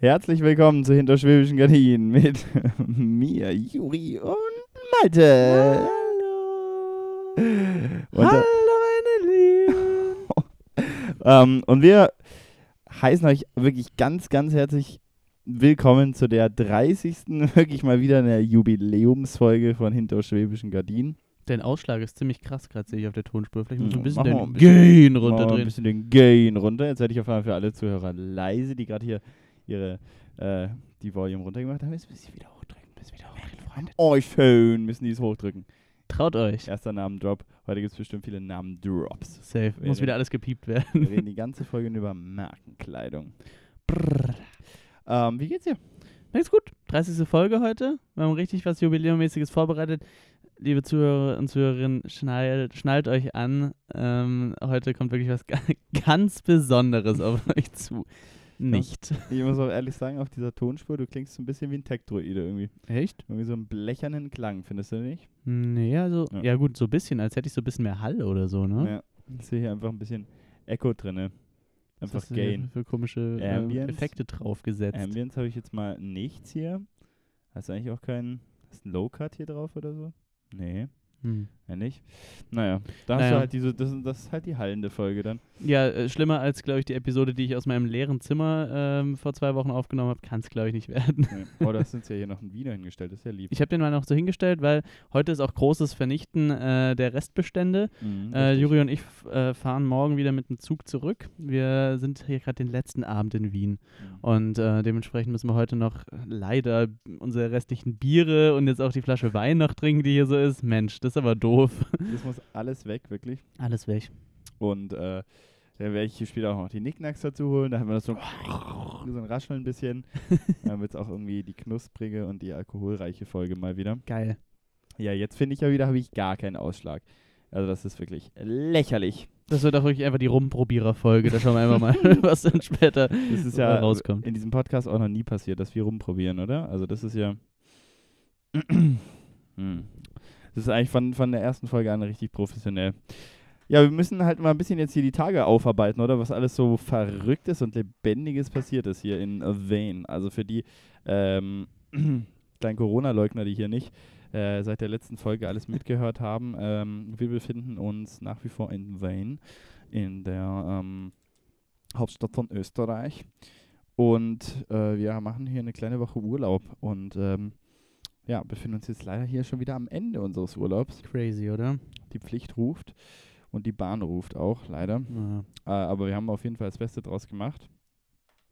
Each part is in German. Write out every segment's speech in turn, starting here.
Herzlich willkommen zu Hinterschwäbischen Gardinen mit mir, Juri und Malte. Hallo. Und, Hallo, äh, meine Lieben. ähm, und wir heißen euch wirklich ganz, ganz herzlich willkommen zu der 30. wirklich mal wieder eine Jubiläumsfolge von Hinterschwäbischen Gardinen. Dein Ausschlag ist ziemlich krass gerade, sehe ich auf der Tonspur. Vielleicht muss Ja, ein bisschen machen wir den ein bisschen- Gain wir Ein runterdrehen. bisschen den Gain runter. Jetzt werde ich auf einmal für alle Zuhörer leise, die gerade hier ihre äh, die Volume runtergemacht haben. Jetzt müssen sie wieder hochdrücken. Müssen wieder hochdrücken. Oh, schön müssen die es hochdrücken. Traut euch. Erster Namendrop. Heute gibt es bestimmt viele Namendrops. Safe. Muss Wäre- wieder alles gepiept Wir werden. reden die ganze Folge über Markenkleidung. Brrr. Ähm, wie geht's dir? Mir geht's gut. 30. Folge heute. Wir haben richtig was Jubiläummäßiges vorbereitet. Liebe Zuhörer und Zuhörerinnen, schnallt, schnallt euch an. Ähm, heute kommt wirklich was ga- ganz Besonderes auf euch zu. Nicht. Ich muss auch ehrlich sagen, auf dieser Tonspur, du klingst so ein bisschen wie ein Tech-Droide irgendwie. Echt? Irgendwie so einen blechernen Klang, findest du nicht? Nee, also, Ja. ja. gut, so ein bisschen, als hätte ich so ein bisschen mehr Hall oder so, ne? Ja. Ich sehe hier einfach ein bisschen Echo drinne. Was Einfach hast du hier Gain. Für komische äh. Effekte draufgesetzt. Ambience habe ich jetzt mal nichts hier. Hast du eigentlich auch keinen. Hast du einen Low-Cut hier drauf oder so? Nee, Hm. ja nicht. Naja, da hast du Naja. halt diese, das, das ist halt die hallende Folge dann. Ja, äh, schlimmer als, glaube ich, die Episode, die ich aus meinem leeren Zimmer ähm, vor zwei Wochen aufgenommen habe, kann es, glaube ich, nicht werden. Nee. Oh, da sind ja hier noch ein Wiener hingestellt, das ist ja lieb. Ich habe den mal noch so hingestellt, weil heute ist auch großes Vernichten äh, der Restbestände. Mhm, Äh. Juri und ich äh, fahren morgen wieder mit dem Zug zurück. Wir sind hier gerade den letzten Abend in Wien. Mhm. Und äh, dementsprechend müssen wir heute noch leider unsere restlichen Biere und jetzt auch die Flasche Wein noch trinken, die hier so ist. Mensch, das ist aber doof. Das muss alles weg, wirklich. Alles weg. Und äh, dann werde ich hier später auch noch die Nicknacks dazu holen. Da haben wir das so, so ein Rascheln ein bisschen. Dann wird es auch irgendwie die knusprige und die alkoholreiche Folge mal wieder. Geil. Ja, jetzt finde ich ja wieder, habe ich gar keinen Ausschlag. Also das ist wirklich lächerlich. Das wird auch wirklich einfach die Rumprobierer-Folge. Da schauen wir einfach mal, was dann später Das ist ja rauskommt. in diesem Podcast auch noch nie passiert, dass wir rumprobieren, oder? Also das ist ja... hm. Das ist eigentlich von, von der ersten Folge an richtig professionell. Ja, wir müssen halt mal ein bisschen jetzt hier die Tage aufarbeiten, oder? Was alles so Verrücktes und Lebendiges passiert ist hier in Vane. Also für die ähm, kleinen Corona-Leugner, die hier nicht äh, seit der letzten Folge alles mitgehört haben, ähm, wir befinden uns nach wie vor in Vane, in der ähm, Hauptstadt von Österreich. Und äh, wir machen hier eine kleine Woche Urlaub und ähm, ja, befinden uns jetzt leider hier schon wieder am Ende unseres Urlaubs. Crazy, oder? Die Pflicht ruft und die Bahn ruft auch, leider. Ja. Äh, aber wir haben auf jeden Fall das Beste draus gemacht.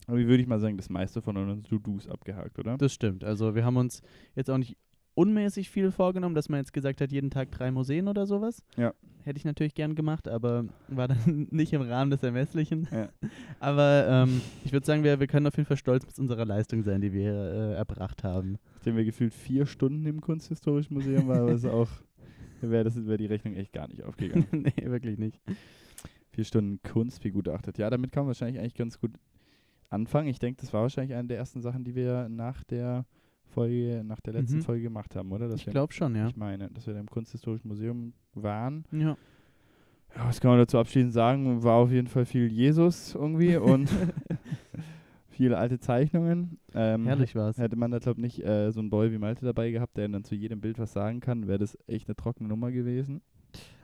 Aber wie würde ich mal sagen, das meiste von unseren To-Dos abgehakt, oder? Das stimmt. Also wir haben uns jetzt auch nicht unmäßig viel vorgenommen, dass man jetzt gesagt hat, jeden Tag drei Museen oder sowas. Ja. Hätte ich natürlich gern gemacht, aber war dann nicht im Rahmen des Ermesslichen. Ja. Aber ähm, ich würde sagen, wir, wir können auf jeden Fall stolz mit unserer Leistung sein, die wir äh, erbracht haben. Nachdem wir gefühlt vier Stunden im Kunsthistorischen Museum waren, war es auch, wäre das wäre die Rechnung echt gar nicht aufgegangen. nee, wirklich nicht. vier Stunden Kunst begutachtet. Ja, damit kann man wahrscheinlich eigentlich ganz gut anfangen. Ich denke, das war wahrscheinlich eine der ersten Sachen, die wir nach der Folge, nach der letzten Mhm. Folge gemacht haben, oder? Dass Ich glaube schon, ja. Ich meine, dass wir da im Kunsthistorischen Museum waren. Ja. Ja, was kann man dazu abschließend sagen? War auf jeden Fall viel Jesus irgendwie und viele alte Zeichnungen. Ähm, Herrlich war's. Hätte man da, glaube ich, nicht äh, so einen Boy wie Malte dabei gehabt, der dann zu jedem Bild was sagen kann, wäre das echt eine trockene Nummer gewesen.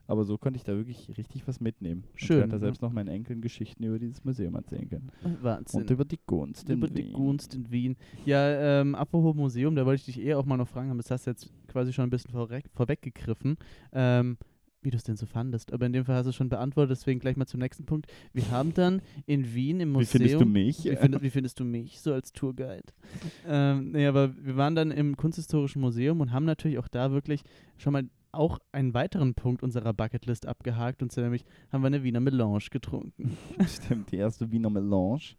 Aber so konnte ich da wirklich richtig was mitnehmen. Schön, Ich da ja. selbst noch meinen Enkeln Geschichten über dieses Museum erzählen können. Wahnsinn. Und über die Gunst in Über die Wien. Gunst in Wien. Ja, ähm, apropos Museum, da wollte ich dich eh auch mal noch fragen, aber das hast du jetzt quasi schon ein bisschen vorweg, vorweggegriffen, ähm, wie du es denn so fandest. Aber in dem Fall hast du es schon beantwortet, deswegen gleich mal zum nächsten Punkt. Wir haben dann in Wien im Wie Museum... findest du mich? Wie, find, wie findest du mich so als Tourguide? ähm, nee, aber wir waren dann im Kunsthistorischen Museum und haben natürlich auch da wirklich schon mal auch einen weiteren Punkt unserer Bucketlist abgehakt und zwar nämlich haben wir eine Wiener Melange getrunken. Stimmt, die erste Wiener Melange.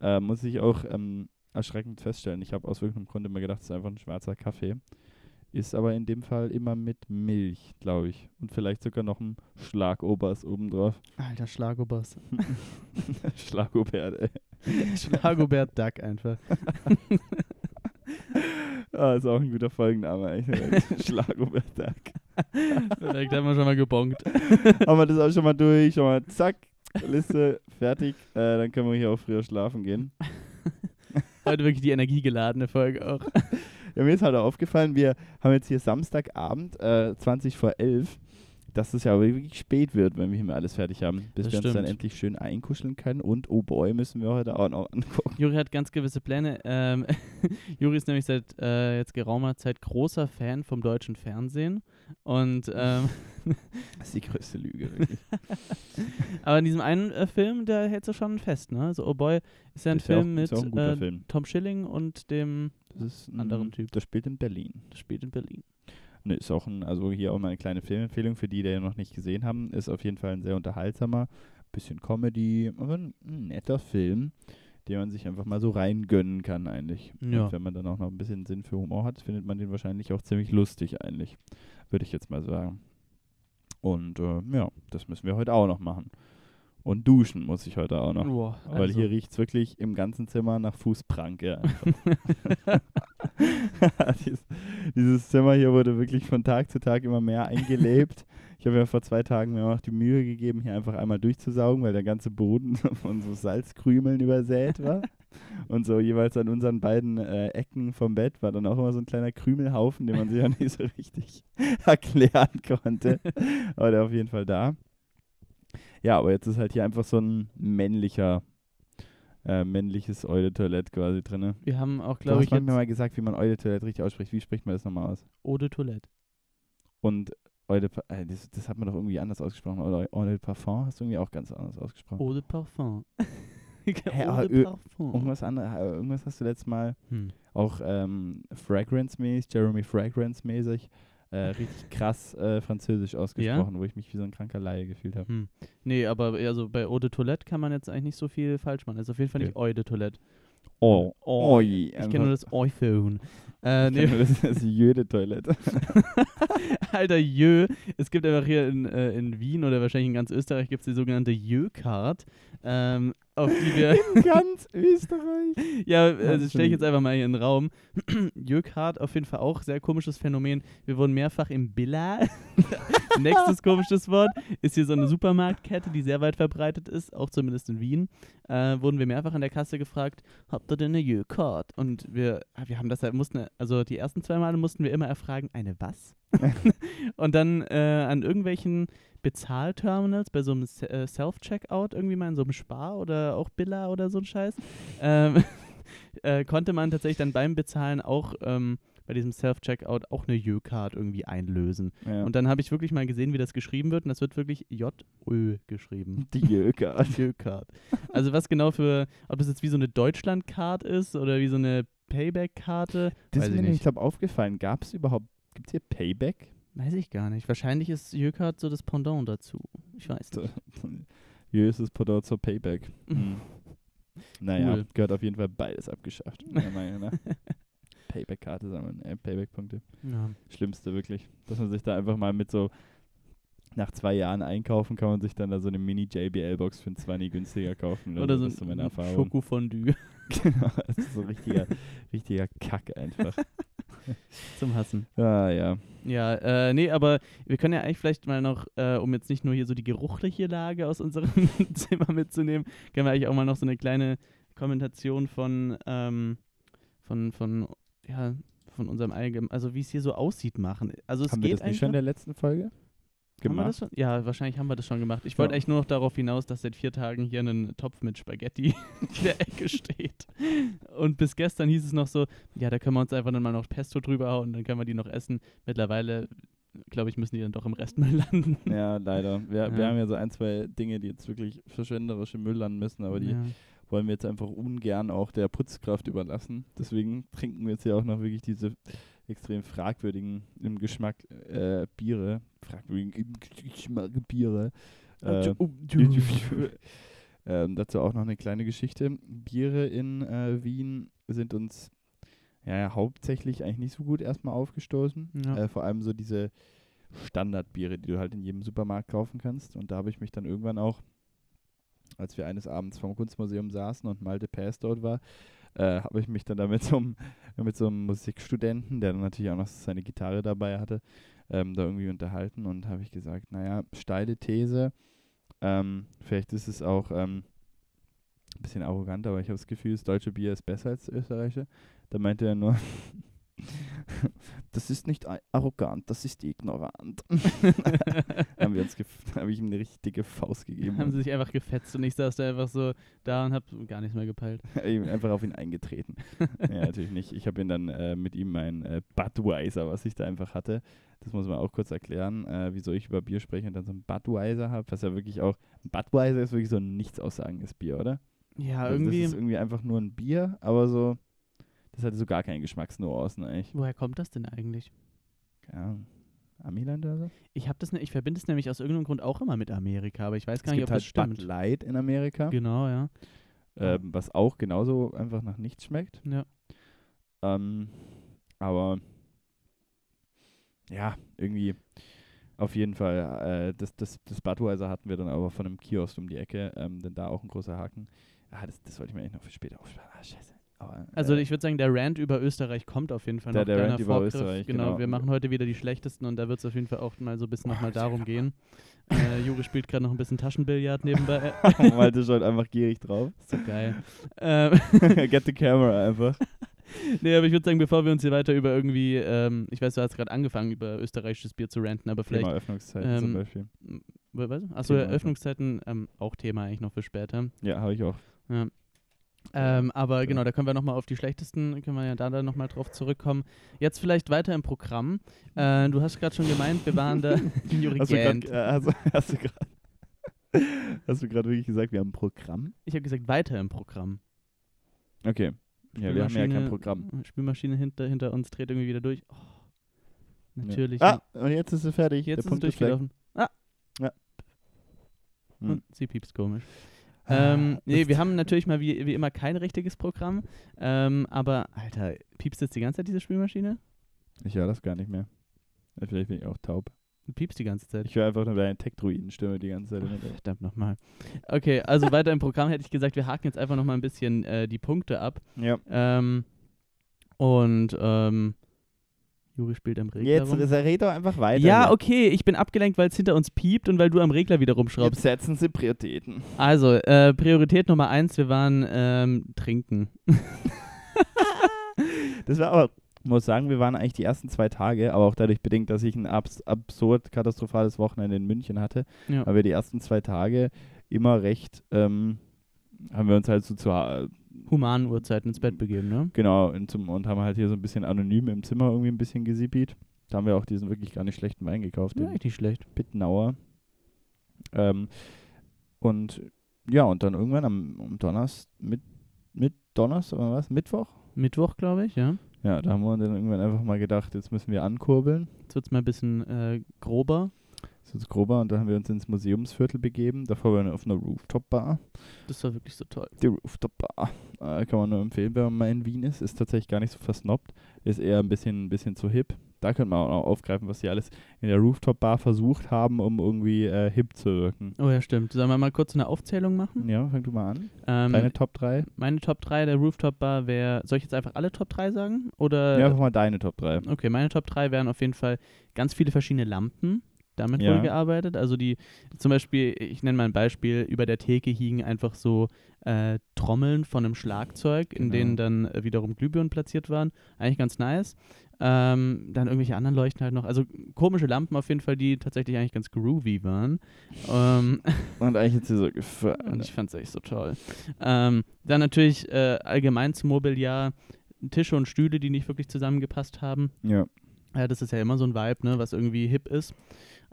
Äh, muss ich auch ähm, erschreckend feststellen. Ich habe aus irgendeinem Grund immer gedacht, es ist einfach ein schwarzer Kaffee. Ist aber in dem Fall immer mit Milch, glaube ich. Und vielleicht sogar noch ein Schlagobers obendrauf. Alter Schlagobers. Schlagobert, ey. Schlagobert Duck einfach. Ah, ist auch ein guter Folgenname eigentlich. Schlagobert Duck. Perfekt, haben wir schon mal gebongt. Haben wir das auch schon mal durch, schon mal zack, Liste, fertig. Äh, dann können wir hier auch früher schlafen gehen. Heute wirklich die energiegeladene Folge auch. Ja, mir ist halt auch aufgefallen, wir haben jetzt hier Samstagabend, äh, 20 vor 11, dass es ja wirklich spät wird, wenn wir hier mal alles fertig haben, bis Das wir uns dann endlich schön einkuscheln können. Und oh boy, müssen wir heute auch noch angucken. Juri hat ganz gewisse Pläne. Ähm, Juri ist nämlich seit äh, jetzt geraumer Zeit großer Fan vom deutschen Fernsehen. Und ähm, Das ist die größte Lüge, wirklich. aber in diesem einen äh, Film, da hältst du schon fest, ne? So Oh Boy ist ja ein Ist ja auch- Film mit ist auch ein guter äh, Film. Tom Schilling und dem, Das ist ein Anderen Typ. Das spielt in Berlin. das spielt in Berlin. Ne, ist auch ein, also hier auch mal eine kleine Filmempfehlung für die, die ja noch nicht gesehen haben. Ist auf jeden Fall ein sehr unterhaltsamer, bisschen Comedy, aber ein netter Film, den man sich einfach mal so reingönnen kann eigentlich. Ja. Und wenn man dann auch noch ein bisschen Sinn für Humor hat, findet man den wahrscheinlich auch ziemlich lustig eigentlich, würde ich jetzt mal sagen. Und äh, ja, das müssen wir heute auch noch machen. Und duschen muss ich heute auch noch. Boah, Weil also, hier riecht es wirklich im ganzen Zimmer nach Fußpranke. Dies, dieses Zimmer hier wurde wirklich von Tag zu Tag immer mehr eingelebt. Ich habe ja vor zwei Tagen mir auch die Mühe gegeben, hier einfach einmal durchzusaugen, weil der ganze Boden von so Salzkrümeln übersät war. Und so jeweils an unseren beiden äh, Ecken vom Bett war dann auch immer so ein kleiner Krümelhaufen, den man sich auch nicht so richtig erklären konnte. Aber der auf jeden Fall da. Ja, aber jetzt ist halt hier einfach so ein männlicher, äh, männliches Eule-Toilette quasi drin. wir haben auch, Du glaube hast ich, mir jetzt mal gesagt, wie man Eule-Toilette richtig ausspricht. Wie spricht man das nochmal aus? Eau de Eule, äh, das, das hat man doch irgendwie anders ausgesprochen. Eule de Parfum hast du irgendwie auch ganz anders ausgesprochen. Eau de Parfum. Hä, Eau de Parfum. Irgendwas, andere, äh, irgendwas hast du letztes Mal Hm. auch ähm, Fragrance-mäßig, Jeremy Fragrance-mäßig, äh, richtig krass äh, französisch ausgesprochen, wo ich mich wie so ein kranker Laie gefühlt habe. Hm. Nee, aber also bei Eau de Toilette kann man jetzt eigentlich nicht so viel falsch machen. Also auf jeden Fall nicht Eau de Toilette. Oh, Oh. Ich kenne nur das iPhone. Äh, nee, nur das, das Jöde-Toilette. Alter, Jö. Es gibt einfach hier in, äh, in Wien oder wahrscheinlich in ganz Österreich gibt es die sogenannte Jö-Card, ähm, auf die wir, In ganz Österreich. ja, Was das stelle ich jetzt einfach mal hier in den Raum. Jö-Card auf jeden Fall auch sehr komisches Phänomen. Wir wurden mehrfach im Billa. Nächstes komisches Wort ist hier so eine Supermarktkette, die sehr weit verbreitet ist, auch zumindest in Wien. Äh, wurden wir mehrfach an der Kasse gefragt, habt ihr denn eine Jö-Card? Und wir, ah, wir haben das halt, mussten, also die ersten zwei Male mussten wir immer erfragen, eine was? und dann äh, an irgendwelchen Bezahlterminals bei so einem äh, Self-Checkout irgendwie mal in so einem Spar oder auch Billa oder so ein Scheiß, ähm, äh, konnte man tatsächlich dann beim Bezahlen auch ähm, bei diesem Self-Checkout auch eine Jö-Card irgendwie einlösen. Ja. Und dann habe ich wirklich mal gesehen, wie das geschrieben wird und das wird wirklich J-Ö geschrieben. die Jö-Card. Jö-Card. Also was genau für, ob das jetzt wie so eine Deutschland-Card ist oder wie so eine Payback-Karte, Das ist ich mir nämlich, nicht. glaube aufgefallen. Gab es überhaupt, gibt es hier Payback? Weiß ich gar nicht. Wahrscheinlich ist Jö-Card so das Pendant dazu. Ich weiß nicht. Jö ist das Pendant zur Payback. Hm. Naja, Cool. gehört auf jeden Fall beides abgeschafft. meiner Meinung nach. Payback-Karte sammeln, äh, Payback-Punkte. Ja. Schlimmste wirklich. Dass man sich da einfach mal mit so nach zwei Jahren einkaufen kann man sich dann da so eine Mini-JBL-Box für ein 20 günstiger kaufen. Oder so das ist so meine ein Erfahrung. Schokofondue genau, das ist so richtiger, richtiger Kack einfach. zum Hassen. Ah, ja. Ja, äh, nee, aber wir können ja eigentlich vielleicht mal noch, äh, um jetzt nicht nur hier so die geruchliche Lage aus unserem Zimmer mitzunehmen, können wir eigentlich auch mal noch so eine kleine Kommentation von, ähm, von, von, ja, von unserem allgemeinen, also wie es hier so aussieht, machen. Also es Haben wir geht das nicht schon in der letzten Folge wir gemacht? das schon? Ja, wahrscheinlich haben wir das schon gemacht. Ich wollte Ja. eigentlich nur noch darauf hinaus, dass seit vier Tagen hier ein Topf mit Spaghetti in der Ecke steht. Und bis gestern hieß es noch so, ja, da können wir uns einfach dann mal noch Pesto drüber hauen, dann können wir die noch essen. Mittlerweile, glaube ich, müssen die dann doch im Restmüll landen. Ja, leider. Wir, wir Ja. haben ja so ein, zwei Dinge, die jetzt wirklich verschwenderische Müll landen müssen, aber die ja. wollen wir jetzt einfach ungern auch der Putzkraft überlassen. Deswegen trinken wir jetzt hier auch noch wirklich diese extrem fragwürdigen im Geschmack äh, Biere. Fragwürdigen im Geschmack Biere. Äh, ähm, dazu auch noch eine kleine Geschichte. Biere in äh, Wien sind uns ja, hauptsächlich eigentlich nicht so gut erstmal aufgestoßen. Ja. Äh, vor allem so diese Standardbiere, die du halt in jedem Supermarkt kaufen kannst. Und da habe ich mich dann irgendwann auch, als wir eines Abends vom Kunstmuseum saßen und Malte Pass dort war, äh, habe ich mich dann da mit so, mit so einem Musikstudenten, der dann natürlich auch noch seine Gitarre dabei hatte, ähm, da irgendwie unterhalten und habe ich gesagt, naja, steile These, ähm, vielleicht ist es auch ähm, ein bisschen arrogant, aber ich habe das Gefühl, das deutsche Bier ist besser als das österreichische. Da meinte er nur, das ist nicht arrogant, das ist ignorant. haben wir uns habe ich ihm eine richtig dicke Faust gegeben. Haben sie sich einfach gefetzt und ich saß da einfach so da und hab gar nichts mehr gepeilt. einfach auf ihn eingetreten. ja, natürlich nicht. Ich habe ihn dann äh, mit ihm mein äh, Budweiser, was ich da einfach hatte. Das muss man auch kurz erklären, äh, wieso ich über Bier spreche und dann so ein Budweiser habe, was ja wirklich auch, ein Budweiser ist wirklich so ein nichts aussagendes Bier, oder? Ja, Also irgendwie. Das ist irgendwie einfach nur ein Bier, aber so, das hatte so gar keine Geschmacksnuancen eigentlich. woher kommt das denn eigentlich? Keine Ahnung. Amiland oder so? Ich habe das, ne, ich verbinde es nämlich aus irgendeinem Grund auch immer mit Amerika, aber ich weiß gar es nicht, gibt ob halt das stimmt. Bud Light in Amerika, Genau, ja. ähm, was auch genauso einfach nach nichts schmeckt. Ja. Ähm, aber ja, irgendwie auf jeden Fall. Äh, das, das, das Budweiser hatten wir dann aber von einem Kiosk um die Ecke, ähm, denn da auch ein großer Haken. Ah, das, das wollte ich mir eigentlich noch für später aufsparen. Ah, scheiße. Aber, Also äh, ich würde sagen, der Rant über Österreich kommt auf jeden Fall Der- noch. der Rant über Vorgriff. Österreich, genau. genau. Wir machen heute wieder die schlechtesten und da wird es auf jeden Fall auch mal so ein bisschen nochmal darum gehen. Äh, Jure spielt gerade noch ein bisschen Taschenbillard nebenbei. Malte schon einfach gierig drauf. so geil. Ähm, Get the camera einfach. nee, aber ich würde sagen, bevor wir uns hier weiter über irgendwie, ähm, ich weiß, du hast gerade angefangen, über österreichisches Bier zu ranten, aber vielleicht Thema Öffnungszeiten zum ähm, Beispiel. Was? Achso, Thema Eröffnungszeiten, ähm, auch Thema eigentlich noch für später. Ja, habe ich auch. Ähm, aber Ja. genau, da können wir nochmal auf die schlechtesten, können wir ja da dann nochmal drauf zurückkommen. Jetzt vielleicht weiter im Programm. Äh, du hast gerade schon gemeint, wir waren da Juri Hast du gerade äh, hast, du gerade wirklich gesagt, wir haben ein Programm? Ich habe gesagt, weiter im Programm. Okay. Ja, wir haben ja kein Programm. Spülmaschine hinter, hinter uns dreht irgendwie wieder durch. Oh, natürlich. Ah, und jetzt ist es fertig. Jetzt Der ist Punkt weg. durchgelaufen. Ah. Hm. Und sie piepst komisch. Ah, Ähm, nee, wir haben natürlich mal wie, wie immer kein richtiges Programm. Ähm, aber, Alter, piepst jetzt die ganze Zeit diese Spülmaschine? Ich höre das gar nicht mehr. Vielleicht bin ich auch taub. Du piepst die ganze Zeit. Ich höre einfach nur deine Tech-Druiden-Stimme die ganze Zeit. Hintergrund. Verdammt nochmal. Okay, also weiter im Programm hätte ich gesagt, wir haken jetzt einfach nochmal ein bisschen äh, die Punkte ab. Ja. Ähm, und ähm, Juri spielt am Regler Jetzt rum. red doch einfach weiter. Ja, hier. okay, ich bin abgelenkt, weil es hinter uns piept und weil du am Regler wieder Jetzt rumschraubst. setzen Sie Prioritäten. Also, äh, Priorität Nummer eins, wir waren ähm, trinken. Das war aber, ich muss sagen, wir waren eigentlich die ersten zwei Tage, aber auch dadurch bedingt, dass ich ein abs absurd katastrophales Wochenende in München hatte, Ja. weil wir die ersten zwei Tage immer recht, ähm, haben wir uns halt so zu, Humanen Uhrzeiten ins Bett begeben, ne? genau, in zum, und haben halt hier so ein bisschen anonym im Zimmer irgendwie ein bisschen gesippiert. Da haben wir auch diesen wirklich gar nicht schlechten Wein gekauft, Ja, echt nicht schlecht. Bittenauer. Ähm, und ja, und dann irgendwann am, am Donnerstag, mit, mit Donnerstag oder was? Mittwoch? Mittwoch, glaube ich, ja. Ja, da haben wir dann irgendwann einfach mal gedacht, jetzt müssen wir ankurbeln. Jetzt wird es mal ein bisschen äh, grober. Ist grober und dann haben wir uns ins Museumsviertel begeben. Davor waren wir auf einer Rooftop-Bar. Das war wirklich so toll. Die Rooftop-Bar äh, kann man nur empfehlen, wenn man mal in Wien ist. Ist tatsächlich gar nicht so versnobbt. Ist eher ein bisschen, ein bisschen zu hip. Da könnte man auch noch aufgreifen, was sie alles in der Rooftop-Bar versucht haben, um irgendwie äh, hip zu wirken. Oh ja, stimmt. Sollen wir mal kurz eine Aufzählung machen? Ja, fang du mal an. Ähm, Deine Top 3? meine Top 3 der Rooftop Bar wäre. Soll ich jetzt einfach alle Top 3 sagen? Oder. ja, einfach mal deine Top 3. Okay, meine Top 3 wären auf jeden Fall ganz viele verschiedene Lampen. Damit Ja. wohl gearbeitet. Also die, zum Beispiel, ich nenne mal ein Beispiel, über der Theke hingen einfach so äh, Trommeln von einem Schlagzeug, in Genau. denen dann äh, wiederum Glühbirnen platziert waren. Eigentlich ganz nice. Ähm, dann irgendwelche anderen Leuchten halt noch. Also komische Lampen auf jeden Fall, die tatsächlich eigentlich ganz groovy waren. Ähm, Und eigentlich hat sie so und gefallen. ich fand es echt so toll. Ähm, dann natürlich äh, allgemein zum Mobiliar Tische und Stühle, die nicht wirklich zusammengepasst haben. Ja. Ja, das ist ja immer so ein Vibe, ne, was irgendwie hip ist.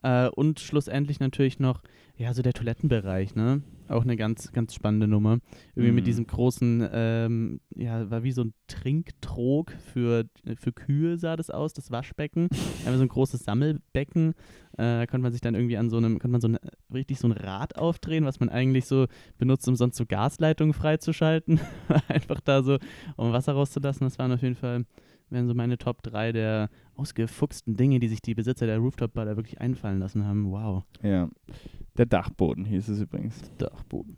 Äh, und schlussendlich natürlich noch, ja, so der Toilettenbereich, ne? Auch eine ganz, ganz spannende Nummer. Irgendwie mit Mhm. diesem großen, ähm, ja, war wie so ein Trinktrog für, für Kühe sah das aus, das Waschbecken. Einfach so ein großes Sammelbecken. Äh, da konnte man sich dann irgendwie an so einem, konnte man so ein, richtig so ein Rad aufdrehen, was man eigentlich so benutzt, um sonst so Gasleitungen freizuschalten. Einfach da so, um Wasser rauszulassen. Das waren auf jeden Fall, wären so meine Top 3 der ausgefuchsten Dinge, die sich die Besitzer der Rooftop-Bar da wirklich einfallen lassen haben. Wow. Ja. Der Dachboden hieß es übrigens. Dachboden.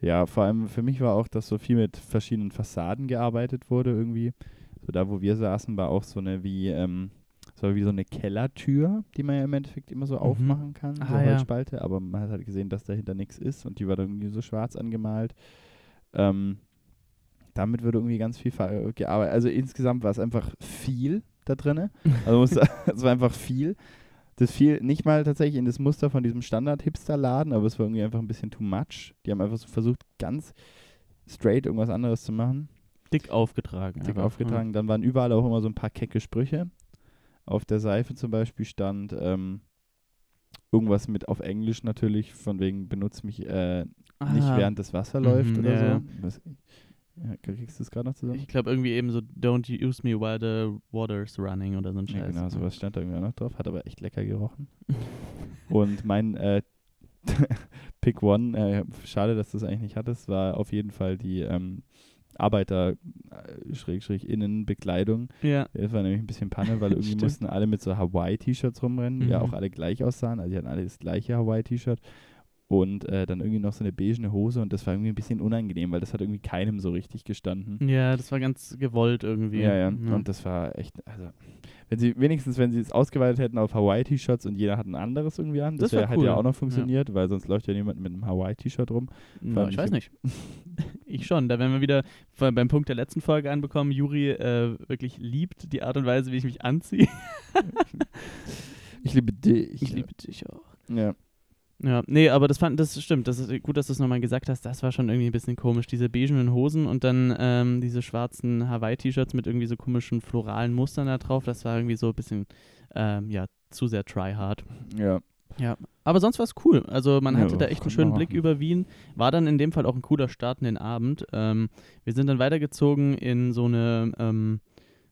Ja, vor allem für mich war auch, dass so viel mit verschiedenen Fassaden gearbeitet wurde irgendwie. So da, wo wir saßen, war auch so eine wie, ähm, so wie so eine Kellertür, die man ja im Endeffekt immer so Mhm. aufmachen kann, so Ah, ja. Aber man hat halt gesehen, dass dahinter nichts ist und die war dann irgendwie so schwarz angemalt. ähm, damit wird irgendwie ganz viel gearbeitet. Also insgesamt war es einfach viel da drin. Also es war einfach viel. Das fiel nicht mal tatsächlich in das Muster von diesem Standard-Hipster-Laden, aber es war irgendwie einfach ein bisschen too much. Die haben einfach so versucht, ganz straight irgendwas anderes zu machen. Dick aufgetragen. Dick einfach, aufgetragen. Dann waren überall auch immer so ein paar kecke Sprüche. Auf der Seife zum Beispiel stand ähm, irgendwas mit auf Englisch natürlich, von wegen benutzt mich äh, Ja. nicht Ah, während das Wasser läuft Mhm, oder ja, so. Ja. Ja, kriegst du es gerade noch zusammen? Ich glaube irgendwie eben so, don't use me while the water's running oder so ein Ja, Scheiß. genau, sowas stand da irgendwie auch noch drauf, hat aber echt lecker gerochen. Und mein äh, Pick One, äh, schade, dass du es eigentlich nicht hattest, war auf jeden Fall die ähm, Arbeiter-Innenbekleidung. Ja. Das war nämlich ein bisschen Panne, weil irgendwie mussten alle mit so Hawaii-T-Shirts rumrennen, die ja Mhm. auch alle gleich aussahen. Also die hatten alle das gleiche Hawaii-T-Shirt. Und äh, dann irgendwie noch so eine beigene Hose und das war irgendwie ein bisschen unangenehm, weil das hat irgendwie keinem so richtig gestanden. Ja, das war ganz gewollt irgendwie. Ja, ja. Und das war echt, also, wenn sie, wenigstens, wenn sie es ausgeweitet hätten auf Hawaii-T-Shirts und jeder hat ein anderes irgendwie an, das, Das wär wär, hätte ja cool. auch noch funktioniert, weil sonst läuft ja niemand mit einem Hawaii-T-Shirt rum. Ja, Vor ich weiß nicht. ich schon. Da werden wir wieder beim Punkt der letzten Folge anbekommen. Juri äh, wirklich liebt die Art und Weise, wie ich mich anziehe. Ich liebe dich. Ich liebe dich auch. Ja. Ja, nee, aber das fand, das stimmt. Das ist gut, dass du es nochmal gesagt hast. Das war schon irgendwie ein bisschen komisch. Diese beigenen Hosen und dann ähm, diese schwarzen Hawaii-T-Shirts mit irgendwie so komischen floralen Mustern da drauf. Das war irgendwie so ein bisschen, ähm, ja, zu sehr tryhard. Ja. Ja, aber sonst war es cool. Also man Ja, hatte da echt einen schönen Blick über Wien. War dann in dem Fall auch ein cooler Start in den Abend. Ähm, wir sind dann weitergezogen in so eine, ähm,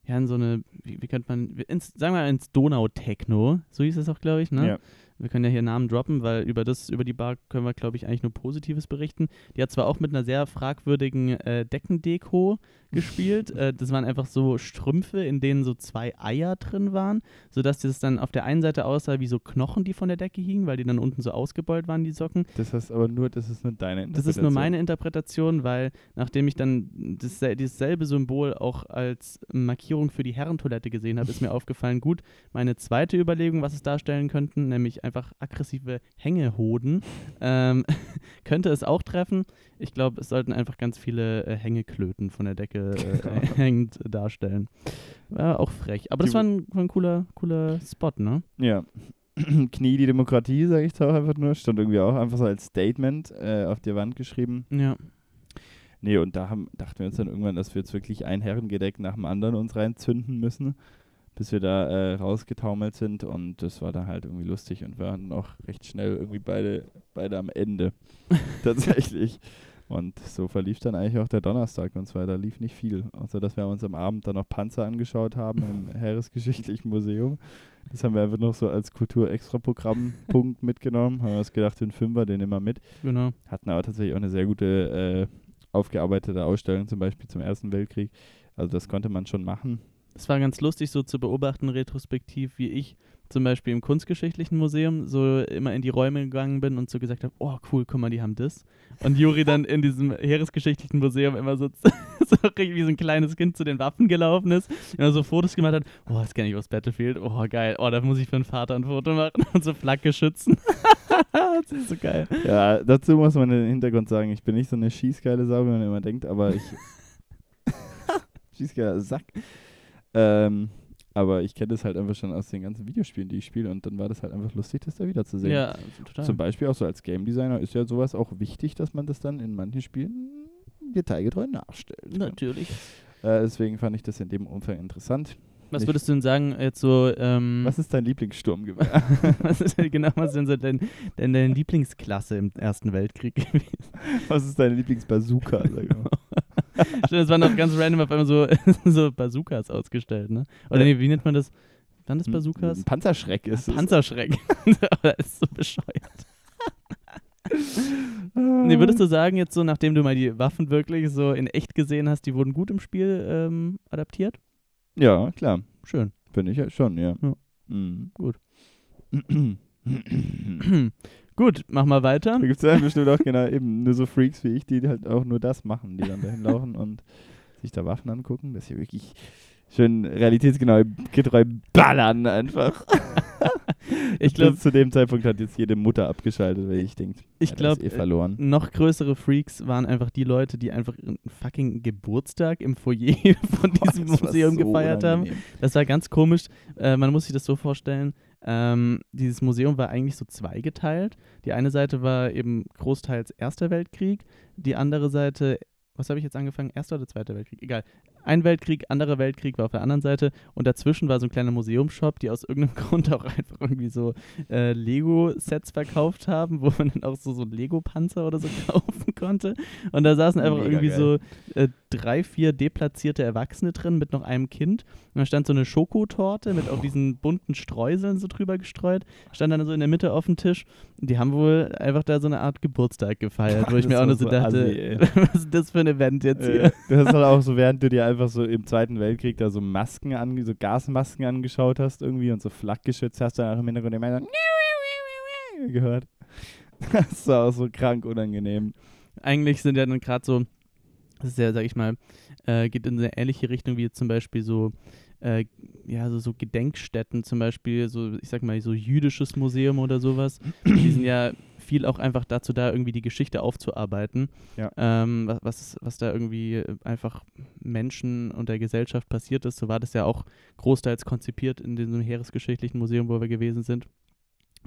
ja, in so eine, wie, wie könnte man, ins, sagen wir mal ins Donau-Techno. So hieß es auch, glaube ich, ne? ja. Wir können ja hier Namen droppen, weil über das, über die Bar können wir, glaube ich, eigentlich nur Positives berichten. Die hat zwar auch mit einer sehr fragwürdigen äh, Deckendeko gespielt. äh, das waren einfach so Strümpfe, in denen so zwei Eier drin waren, sodass das dann auf der einen Seite aussah wie so Knochen, die von der Decke hingen, weil die dann unten so ausgebeult waren, die Socken. Das ist aber nur, das ist nur deine Das ist nur meine Interpretation, weil nachdem ich dann das, dasselbe Symbol auch als Markierung für die Herrentoilette gesehen habe, ist mir aufgefallen, gut, meine zweite Überlegung, was es darstellen könnten, nämlich einfach aggressive Hängehoden, ähm, könnte es auch treffen. Ich glaube, es sollten einfach ganz viele äh, Hängeklöten von der Decke äh, hängend darstellen. War auch frech. Aber das war ein, war ein cooler, cooler Spot, ne? Ja. Knie die Demokratie, sage ich da auch einfach nur. Stand irgendwie auch einfach so als Statement äh, auf der Wand geschrieben. Ja. Nee, und da haben, dachten wir uns dann irgendwann, dass wir jetzt wirklich ein Herrengedeck nach dem anderen uns reinzünden müssen, bis wir da äh, rausgetaumelt sind. Und das war dann halt irgendwie lustig und wir waren auch recht schnell irgendwie beide, beide am Ende. Tatsächlich. Und so verlief dann eigentlich auch der Donnerstag und zwar da lief nicht viel, außer dass wir uns am Abend dann noch Panzer angeschaut haben im Heeresgeschichtlichen Museum. Das haben wir einfach noch so als Kultur-Extra-Programm-Punkt mitgenommen. Haben wir uns gedacht, den Fünfer, den nehmen wir mit. Genau. Hatten aber tatsächlich auch eine sehr gute äh, aufgearbeitete Ausstellung, zum Beispiel zum Ersten Weltkrieg. Also das konnte man schon machen. Es war ganz lustig, so zu beobachten, retrospektiv, wie ich zum Beispiel im Kunstgeschichtlichen Museum so immer in die Räume gegangen bin und so gesagt habe, oh cool, guck mal, die haben das. Und Juri dann in diesem Heeresgeschichtlichen Museum immer so, so richtig wie so ein kleines Kind zu den Waffen gelaufen ist, immer so Fotos gemacht hat, oh, das kenne ich aus Battlefield, oh geil, oh, da muss ich für den Vater ein Foto machen und so Flagge schützen. das ist so geil. Ja, dazu muss man im Hintergrund sagen, ich bin nicht so eine schießgeile Sau, wie man immer denkt, aber ich. schießgeiler Sack. Ähm, aber ich kenne das halt einfach schon aus den ganzen Videospielen, die ich spiele und dann war das halt einfach lustig, das da wiederzusehen. Ja, total. Zum Beispiel auch so als Game Designer ist ja sowas auch wichtig, dass man das dann in manchen Spielen detailgetreu nachstellt. Natürlich. Äh, deswegen fand ich das in dem Umfang interessant. Was würdest du denn sagen, jetzt so, ähm, Was ist dein Lieblingssturmgewehr? was ist denn genau, was ist denn so dein, dein, deine Lieblingsklasse im Ersten Weltkrieg gewesen? Was ist deine Lieblingsbazooka? Sag es waren auch ganz random auf einmal so, so Bazookas ausgestellt, ne? Oder Ja. nee, wie nennt man das? Waren das Ein Bazookas? Panzerschreck ist es. Panzerschreck. Aber das ist so bescheuert. Nee, würdest du sagen, jetzt so, nachdem du mal die Waffen wirklich so in echt gesehen hast, die wurden gut im Spiel ähm, adaptiert? Ja, klar. Schön. Finde ich ja schon, ja. Ja. Mhm. Gut. gut, mach mal weiter. Da gibt es ja bestimmt auch genau eben nur so Freaks wie ich, die halt auch nur das machen, die dann dahin laufen und sich da Waffen angucken. Das ist ja wirklich schön realitätsgenau getreu ballern einfach. Ich glaube, zu dem Zeitpunkt hat jetzt jede Mutter abgeschaltet, weil ich denke, Ich ja, das glaub, ist eh verloren. noch größere Freaks waren einfach die Leute, die einfach ihren fucking Geburtstag im Foyer von diesem war Museum so gefeiert haben. unangenehm. Das war ganz komisch. Äh, man muss sich das so vorstellen. Ähm, dieses Museum war eigentlich so zweigeteilt. Die eine Seite war eben großteils Erster Weltkrieg, die andere Seite, was habe ich jetzt angefangen? Erster oder Zweiter Weltkrieg? Egal. Ein Weltkrieg, anderer Weltkrieg war auf der anderen Seite und dazwischen war so ein kleiner Museumsshop, die aus irgendeinem Grund auch einfach irgendwie so äh, Lego-Sets verkauft haben, wo man dann auch so, so Lego-Panzer oder so kaufen konnte. Und da saßen einfach Mega irgendwie geil. so äh, drei, vier deplatzierte Erwachsene drin mit noch einem Kind. Und da stand so eine Schokotorte mit auch diesen bunten Streuseln so drüber gestreut. Stand dann so in der Mitte auf dem Tisch. Und die haben wohl einfach da so eine Art Geburtstag gefeiert, wo ich Das mir auch nur so dachte, assi, was ist das für ein Event jetzt hier? Äh, du hast halt auch so, während du dir einfach so im Zweiten Weltkrieg da so Masken an, so Gasmasken angeschaut hast irgendwie und so Flakgeschütz hast du dann auch im Hintergrund immer so gehört. Das war auch so krank unangenehm. Eigentlich sind ja dann gerade so, das ist ja, sag ich mal, äh, geht in eine ähnliche Richtung wie zum Beispiel so, äh, ja, so, so Gedenkstätten, zum Beispiel so, ich sag mal, so jüdisches Museum oder sowas. Die sind ja viel auch einfach dazu da, irgendwie die Geschichte aufzuarbeiten. Ja. Ähm, was, was, da irgendwie äh, einfach Menschen und der Gesellschaft passiert ist. So war das ja auch großteils konzipiert in diesem Heeresgeschichtlichen Museum, wo wir gewesen sind.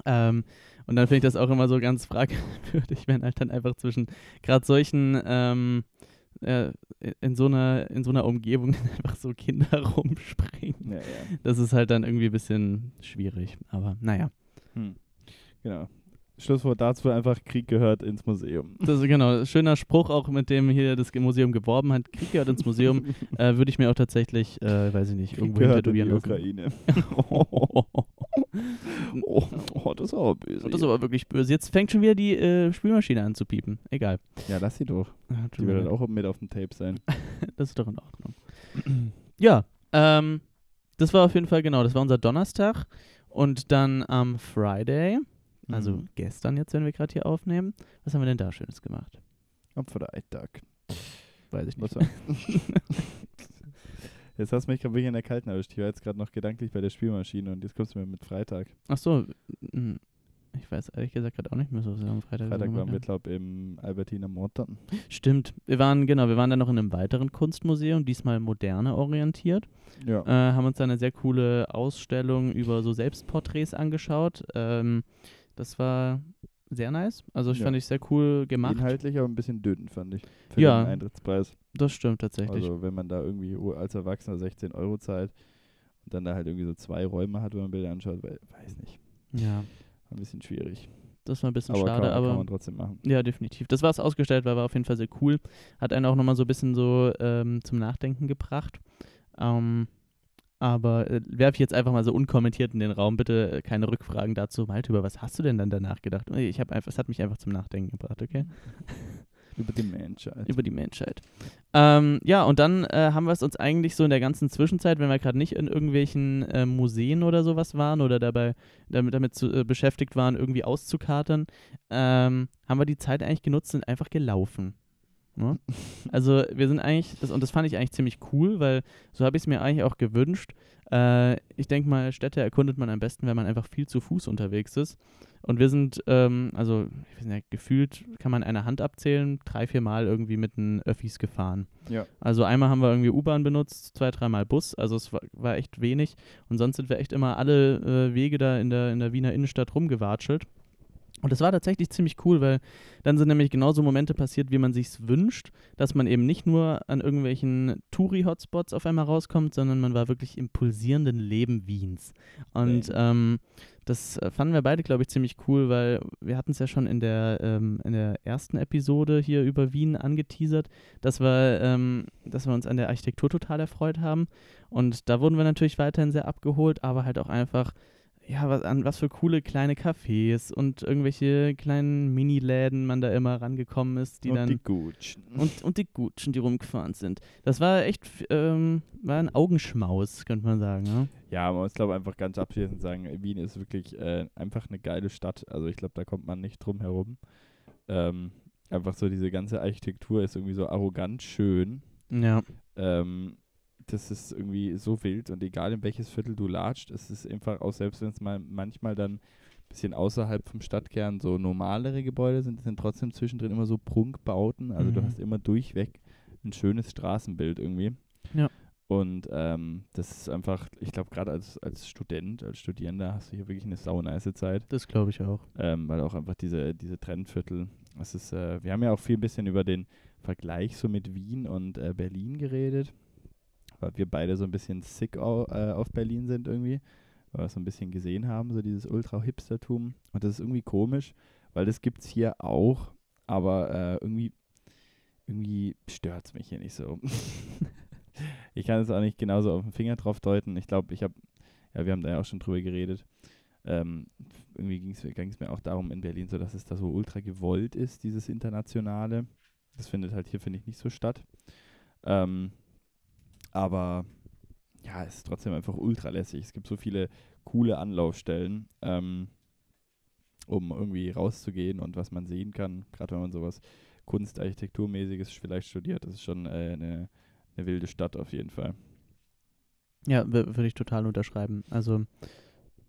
Ähm, und dann finde ich das auch immer so ganz fragwürdig, wenn halt dann einfach zwischen gerade solchen ähm, äh, in so einer in so einer Umgebung einfach so Kinder rumspringen. Ja, ja. Das ist halt dann irgendwie ein bisschen schwierig. Aber naja. Hm. Genau. Schlusswort dazu einfach, Krieg gehört ins Museum. Das ist genau, schöner Spruch auch, mit dem hier das Museum geworben hat. Krieg gehört ins Museum. äh, Würde ich mir auch tatsächlich, äh, weiß ich nicht, Krieg irgendwo gehört in die lassen. Ukraine. oh, oh, das ist aber böse. Das ist aber wirklich böse. Jetzt fängt schon wieder die äh, Spülmaschine an zu piepen. Egal. ja, lass sie doch. Tut Die wird dann auch mit auf dem Tape sein. Das ist doch in Ordnung. ja, ähm, das war auf jeden Fall genau, das war unser Donnerstag. Und dann am Friday, also Mhm. gestern jetzt, wenn wir gerade hier aufnehmen, was haben wir denn da Schönes gemacht? Am Freitag. Weiß ich nicht. Jetzt hast du mich gerade wirklich in der Kalten erwischt. Ich war jetzt gerade noch gedanklich bei der Spielmaschine und jetzt kommst du mir mit Freitag. Ach so, mm, ich weiß ehrlich gesagt gerade auch nicht mehr so, was wir am Freitag, Freitag waren wir, glaube ich, im Albertina Morton. Stimmt, wir waren, genau, wir waren dann noch in einem weiteren Kunstmuseum, diesmal moderne orientiert. Ja. Äh, haben uns da eine sehr coole Ausstellung über so Selbstporträts angeschaut. Ähm, das war sehr nice. Also ich Ja. fand ich sehr cool gemacht. Inhaltlich aber ein bisschen dünn, fand ich. Für Ja. den Eintrittspreis. Das stimmt tatsächlich. Also wenn man da irgendwie als Erwachsener 16 Euro zahlt und dann da halt irgendwie so zwei Räume hat, wenn man Bilder anschaut, weil, weiß nicht. ja, Ein bisschen schwierig. das war ein bisschen Aber, schade, kann, aber kann man trotzdem machen. ja, definitiv. Das, was ausgestellt war, war auf jeden Fall sehr cool. Hat einen auch nochmal so ein bisschen so ähm, zum Nachdenken gebracht. Ähm, aber äh, werfe ich jetzt einfach mal so unkommentiert in den Raum. Bitte äh, keine Rückfragen dazu. Malte, über was hast du denn dann danach gedacht? Ich habe einfach, es hat mich einfach zum Nachdenken gebracht, okay? Über die Menschheit. über die Menschheit. Ähm, ja, und dann äh, haben wir es uns eigentlich so in der ganzen Zwischenzeit, wenn wir gerade nicht in irgendwelchen äh, Museen oder sowas waren oder dabei damit, damit zu, äh, beschäftigt waren, irgendwie auszukatern, ähm, haben wir die Zeit eigentlich genutzt und einfach gelaufen. Ne? Also wir sind eigentlich, das, und das fand ich eigentlich ziemlich cool, weil so habe ich es mir eigentlich auch gewünscht. Äh, ich denke mal, Städte erkundet man am besten, wenn man einfach viel zu Fuß unterwegs ist. Und wir sind, ähm, also ich weiß nicht, gefühlt kann man eine Hand abzählen, drei, vier Mal irgendwie mit den Öffis gefahren. Ja. Also einmal haben wir irgendwie U-Bahn benutzt, zwei, dreimal Bus, also es war, war echt wenig. Und sonst sind wir echt immer alle äh, Wege da in der, in der Wiener Innenstadt rumgewatschelt. Und das war tatsächlich ziemlich cool, weil dann sind nämlich genauso Momente passiert, wie man sich's wünscht, dass man eben nicht nur an irgendwelchen Touri-Hotspots auf einmal rauskommt, sondern man war wirklich im pulsierenden Leben Wiens. Und ähm, das äh, fanden wir beide, glaube ich, ziemlich cool, weil wir hatten es ja schon in der, ähm, in der ersten Episode hier über Wien angeteasert, dass wir, ähm, dass wir uns an der Architektur total erfreut haben. Und da wurden wir natürlich weiterhin sehr abgeholt, aber halt auch einfach ja, was, an was für coole kleine Cafés und irgendwelche kleinen Mini-Läden man da immer rangekommen ist, die und dann die Gutschen. und, und die Gutschen, die rumgefahren sind. Das war echt, ähm, war ein Augenschmaus, könnte man sagen. Ja? Ja, man muss, glaube ich, einfach ganz abschließend sagen, Wien ist wirklich äh, einfach eine geile Stadt. Also ich glaube, da kommt man nicht drum herum. Ähm, einfach so diese ganze Architektur ist irgendwie so arrogant schön. Ja, Ähm, das ist irgendwie so wild und egal in welches Viertel du latscht, es ist einfach auch, selbst wenn es mal manchmal dann ein bisschen außerhalb vom Stadtkern so normalere Gebäude sind, sind trotzdem zwischendrin immer so Prunkbauten. Also du Mhm. hast immer durchweg ein schönes Straßenbild irgendwie. Ja. Und ähm, das ist einfach, ich glaube, gerade als, als Student, als Studierender hast du hier wirklich eine sau nice Zeit Das glaube ich auch. ähm, weil auch einfach diese, diese Trendviertel, das ist, äh, wir haben ja auch viel ein bisschen über den Vergleich so mit Wien und äh, Berlin geredet, weil wir beide so ein bisschen sick au, äh, auf Berlin sind irgendwie, weil wir so ein bisschen gesehen haben, so dieses Ultra-Hipstertum und das ist irgendwie komisch, weil das gibt es hier auch, aber äh, irgendwie, irgendwie stört es mich hier nicht so. ich kann es auch nicht genauso auf den Finger drauf deuten. Ich glaube, ich habe, ja, wir haben da ja auch schon drüber geredet, ähm, irgendwie ging es mir auch darum in Berlin so, dass es da so ultra gewollt ist, dieses Internationale. Das findet halt hier, finde ich, nicht so statt. Ähm, aber ja, es ist trotzdem einfach ultra lässig. Es gibt so viele coole Anlaufstellen, ähm, um irgendwie rauszugehen und was man sehen kann, gerade wenn man sowas Kunstarchitekturmäßiges vielleicht studiert. Das ist schon äh, eine, eine wilde Stadt auf jeden Fall. Ja, würde ich total unterschreiben. Also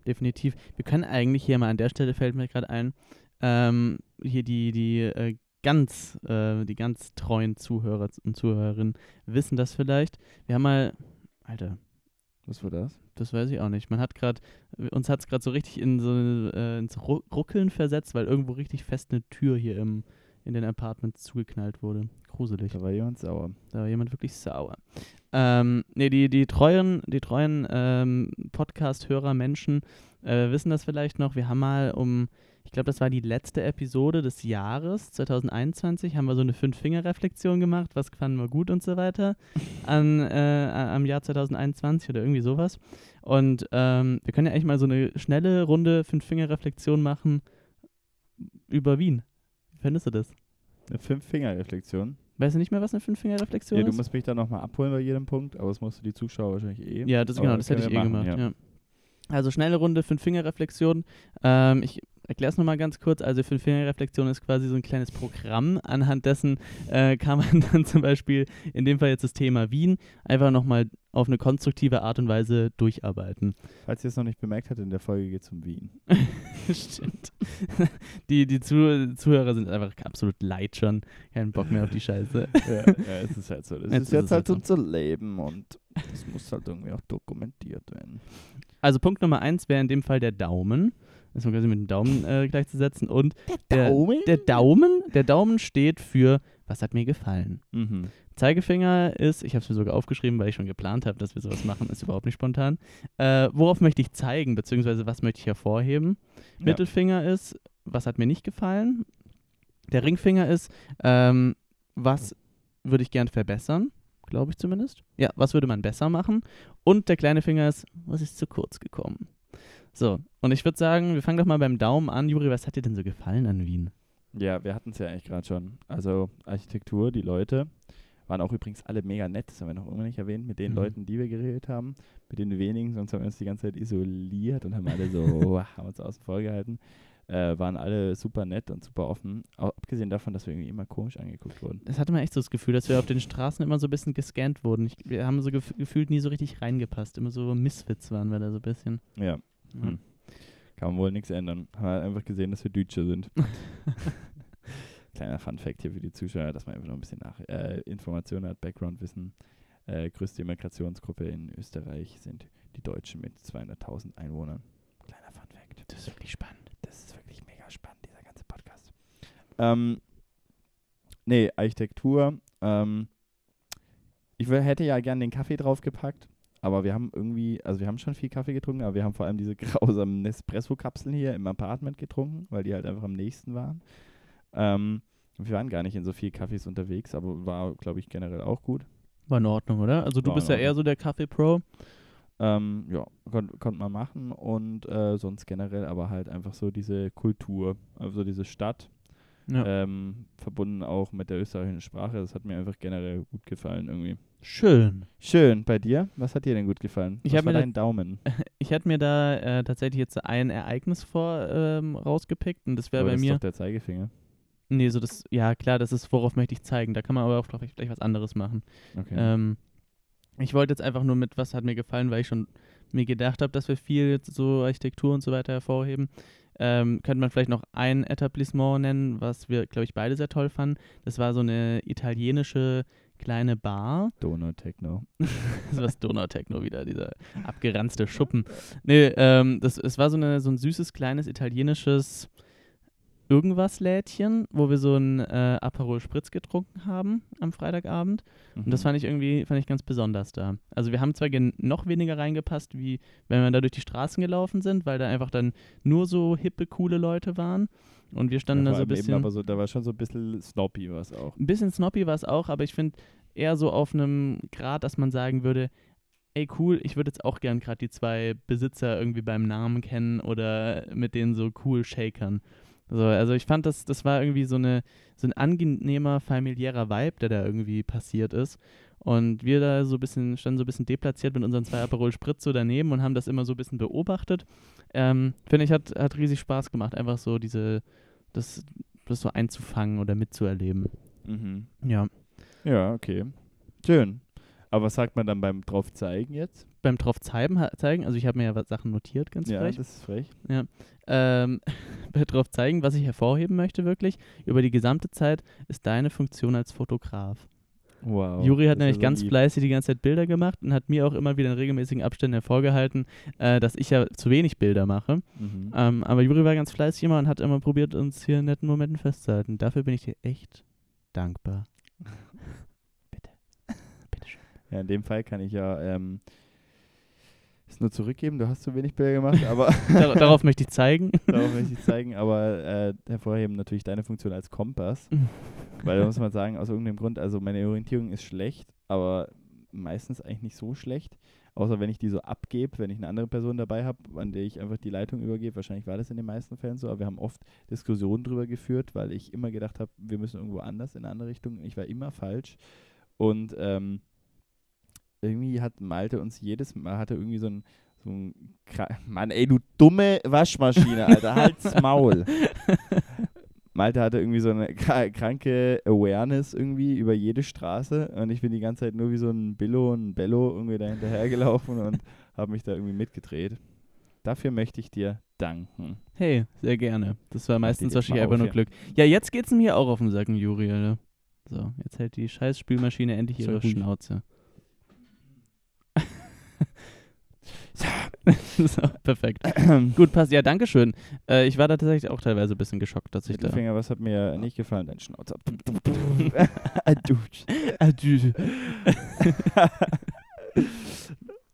definitiv. Wir können eigentlich hier mal an der Stelle, fällt mir gerade ein, ähm, hier die, die äh, ganz, äh, die ganz treuen Zuhörer und Zuhörerinnen wissen das vielleicht. Wir haben mal, Alter, Was war das? das weiß ich auch nicht. Man hat gerade, uns hat es gerade so richtig in so äh, ins Ru Ruckeln versetzt, weil irgendwo richtig fest eine Tür hier im, in den Apartments zugeknallt wurde. Gruselig. Da war jemand sauer. Da war jemand wirklich sauer. Ähm, nee, die, die treuen, die treuen ähm, Podcast-Hörer Menschen äh, wissen das vielleicht noch. Wir haben mal um, glaube, das war die letzte Episode des Jahres 2021, haben wir so eine Fünf-Finger-Reflexion gemacht, was fanden wir gut und so weiter an, äh, am Jahr 2021 oder irgendwie sowas. Und ähm, wir können ja eigentlich mal so eine schnelle Runde Fünf-Finger-Reflexion machen über Wien. Wie findest du das? Eine Fünf-Finger-Reflexion. Weißt du nicht mehr, was eine Fünf-Finger-Reflexion Ja, ist? du musst mich dann nochmal abholen bei jedem Punkt, aber das musst du die Zuschauer wahrscheinlich eh. Ja, das, Aber genau, das hätte ich eh wir gemacht. machen, Ja. Also schnelle Runde, Fünf-Finger-Reflexion. Ähm, ich erkläre es nochmal ganz kurz. Also Fünf-Finger-Reflexion ist quasi so ein kleines Programm. Anhand dessen äh, kann man dann zum Beispiel, in dem Fall jetzt das Thema Wien, einfach nochmal auf eine konstruktive Art und Weise durcharbeiten. Falls ihr es noch nicht bemerkt habt, in der Folge geht es um Wien. Stimmt. Die, die Zuh Zuhörer sind einfach absolut leid schon. Keinen Bock mehr auf die Scheiße. ja, ja, es ist halt so. Das Jetzt ist ist jetzt es halt halt so. unser Leben und das muss halt irgendwie auch dokumentiert werden. Also Punkt Nummer eins wäre in dem Fall der Daumen. Das ist quasi mit dem Daumen äh, gleichzusetzen. Und der, der Daumen, der Daumen steht für, was hat mir gefallen. Mhm. Zeigefinger ist, ich habe es mir sogar aufgeschrieben, weil ich schon geplant habe, dass wir sowas machen, ist überhaupt nicht spontan. Äh, worauf möchte ich zeigen, beziehungsweise was möchte ich hervorheben? Ja. Mittelfinger ist, was hat mir nicht gefallen? Der Ringfinger ist, ähm, was würde ich gern verbessern? Glaube ich zumindest. Ja, was würde man besser machen? Und der kleine Finger ist, was ist zu kurz gekommen? So, und ich würde sagen, wir fangen doch mal beim Daumen an. Juri, was hat dir denn so gefallen an Wien? Ja, wir hatten es ja eigentlich gerade schon. Also Architektur, die Leute waren auch übrigens alle mega nett, das haben wir noch immer nicht erwähnt, mit den Mhm. Leuten, die wir geredet haben. Mit den wenigen, sonst haben wir uns die ganze Zeit isoliert und haben alle so, haben uns außen vor gehalten. Äh, waren alle super nett und super offen. Auch abgesehen davon, dass wir irgendwie immer komisch angeguckt wurden. Das hatte man echt so das Gefühl, dass wir auf den Straßen immer so ein bisschen gescannt wurden. Ich, wir haben so gef gefühlt nie so richtig reingepasst. Immer so Misfits waren wir da so ein bisschen. Ja, Ja. Hm. kann man wohl nichts ändern. Haben halt einfach gesehen, dass wir Deutsche sind. Kleiner Fun-Fact hier für die Zuschauer, dass man einfach noch ein bisschen nach äh, Informationen hat, Background-Wissen. Äh, größte Immigrationsgruppe in Österreich sind die Deutschen mit 200.000 Einwohnern. Kleiner Fun-Fact. Das ist wirklich spannend. Das ist wirklich mega spannend, dieser ganze Podcast. Ähm, nee, Architektur. Ähm, ich hätte ja gern den Kaffee draufgepackt, aber wir haben irgendwie, also wir haben schon viel Kaffee getrunken, aber wir haben vor allem diese grausamen Nespresso-Kapseln hier im Apartment getrunken, weil die halt einfach am nächsten waren. Ähm, wir waren gar nicht in so viel Kaffees unterwegs, aber war, glaube ich, generell auch gut. War in Ordnung, oder? Also du War bist ja eher so der Kaffee-Pro. Ähm, ja, kon konnte man machen und äh, sonst generell aber halt einfach so diese Kultur, also diese Stadt, Ja. ähm, verbunden auch mit der österreichischen Sprache. Das hat mir einfach generell gut gefallen irgendwie. Schön. Schön, bei dir? Was hat dir denn gut gefallen? Ich Was hab war mir da- dein Daumen? Ich hätte mir da äh, tatsächlich jetzt ein Ereignis vor ähm, rausgepickt und das wäre Aber bei das ist mir. doch der Zeigefinger. Nee, so das, ja klar, das ist, worauf möchte ich zeigen. Da kann man aber auch vielleicht, vielleicht was anderes machen. Okay. Ähm, ich wollte jetzt einfach nur mit, was hat mir gefallen, weil ich schon mir gedacht habe, dass wir viel jetzt so Architektur und so weiter hervorheben. Ähm, könnte man vielleicht noch ein Etablissement nennen, was wir, glaube ich, beide sehr toll fanden. Das war so eine italienische kleine Bar. Donautechno. das war Donautechno wieder, dieser abgeranzte Schuppen. Nee, ähm, das, es war so, eine, so ein süßes, kleines italienisches Irgendwas-Lädchen, wo wir so ein äh, Aperol Spritz getrunken haben am Freitagabend. Und das Mhm. fand ich irgendwie, fand ich ganz besonders da. Also wir haben zwar noch weniger reingepasst, wie wenn wir da durch die Straßen gelaufen sind, weil da einfach dann nur so hippe, coole Leute waren. Und wir standen Ja, da so ein eben bisschen. aber so, da war schon so ein bisschen snoppy was auch. Ein bisschen snoppy war es auch, aber ich finde eher so auf einem Grad, dass man sagen würde, ey cool, ich würde jetzt auch gern gerade die zwei Besitzer irgendwie beim Namen kennen oder mit denen so cool shakern. So, also ich fand, das, das war irgendwie so, eine, so ein angenehmer, familiärer Vibe, der da irgendwie passiert ist. Und wir da so ein bisschen, standen so ein bisschen deplatziert mit unseren zwei Aperol Spritz so daneben und haben das immer so ein bisschen beobachtet. Ähm, Finde ich, hat, hat riesig Spaß gemacht, einfach so diese, das, das so einzufangen oder mitzuerleben. Mhm. Ja. Ja, okay. Schön. Aber was sagt man dann beim drauf zeigen jetzt? beim drauf zeigen, ha- zeigen, also ich habe mir ja was- Sachen notiert, ganz ja, frech. das ist frech. Ähm, bei drauf zeigen, was ich hervorheben möchte wirklich, über die gesamte Zeit, ist deine Funktion als Fotograf. Wow. Juri hat nämlich ganz lieb. fleißig die ganze Zeit Bilder gemacht und hat mir auch immer wieder in regelmäßigen Abständen hervorgehalten, äh, dass ich ja zu wenig Bilder mache. Mhm. Ähm, aber Juri war ganz fleißig immer und hat immer probiert, uns hier in netten Momenten festzuhalten. Dafür bin ich dir echt dankbar. Bitte. Bitteschön. Ja, in dem Fall kann ich ja ähm, es nur zurückgeben. Du hast zu wenig Bilder gemacht, aber Dar darauf möchte ich zeigen. darauf möchte ich zeigen. Aber äh, hervorheben natürlich deine Funktion als Kompass. Weil da muss man sagen, aus irgendeinem Grund, also meine Orientierung ist schlecht, aber meistens eigentlich nicht so schlecht. Außer wenn ich die so abgebe, wenn ich eine andere Person dabei habe, an der ich einfach die Leitung übergebe. Wahrscheinlich war das in den meisten Fällen so, aber wir haben oft Diskussionen darüber geführt, weil ich immer gedacht habe, wir müssen irgendwo anders in eine andere Richtung. Ich war immer falsch. Und ähm, irgendwie hat Malte uns jedes Mal, hatte irgendwie so ein, so ein Mann, ey, du dumme Waschmaschine, Alter, halt's Maul. Malte hatte irgendwie so eine kra- kranke Awareness irgendwie über jede Straße und ich bin die ganze Zeit nur wie so ein Billo und ein Bello irgendwie da hinterhergelaufen und habe mich da irgendwie mitgedreht. Dafür möchte ich dir danken. Hey, sehr gerne. Das war meistens wahrscheinlich einfach auf nur. Glück. Ja, jetzt geht's mir auch auf den Sacken, Juri, Alter. So, jetzt hält die scheiß Spülmaschine endlich ihre. Schnauze. so, perfekt. Gut, passt. Ja, danke schön. Äh, ich war da tatsächlich auch teilweise ein bisschen geschockt, dass ich da. Mittelfinger, was hat mir nicht gefallen? Dein Schnauzer. Adutsch. Adieu.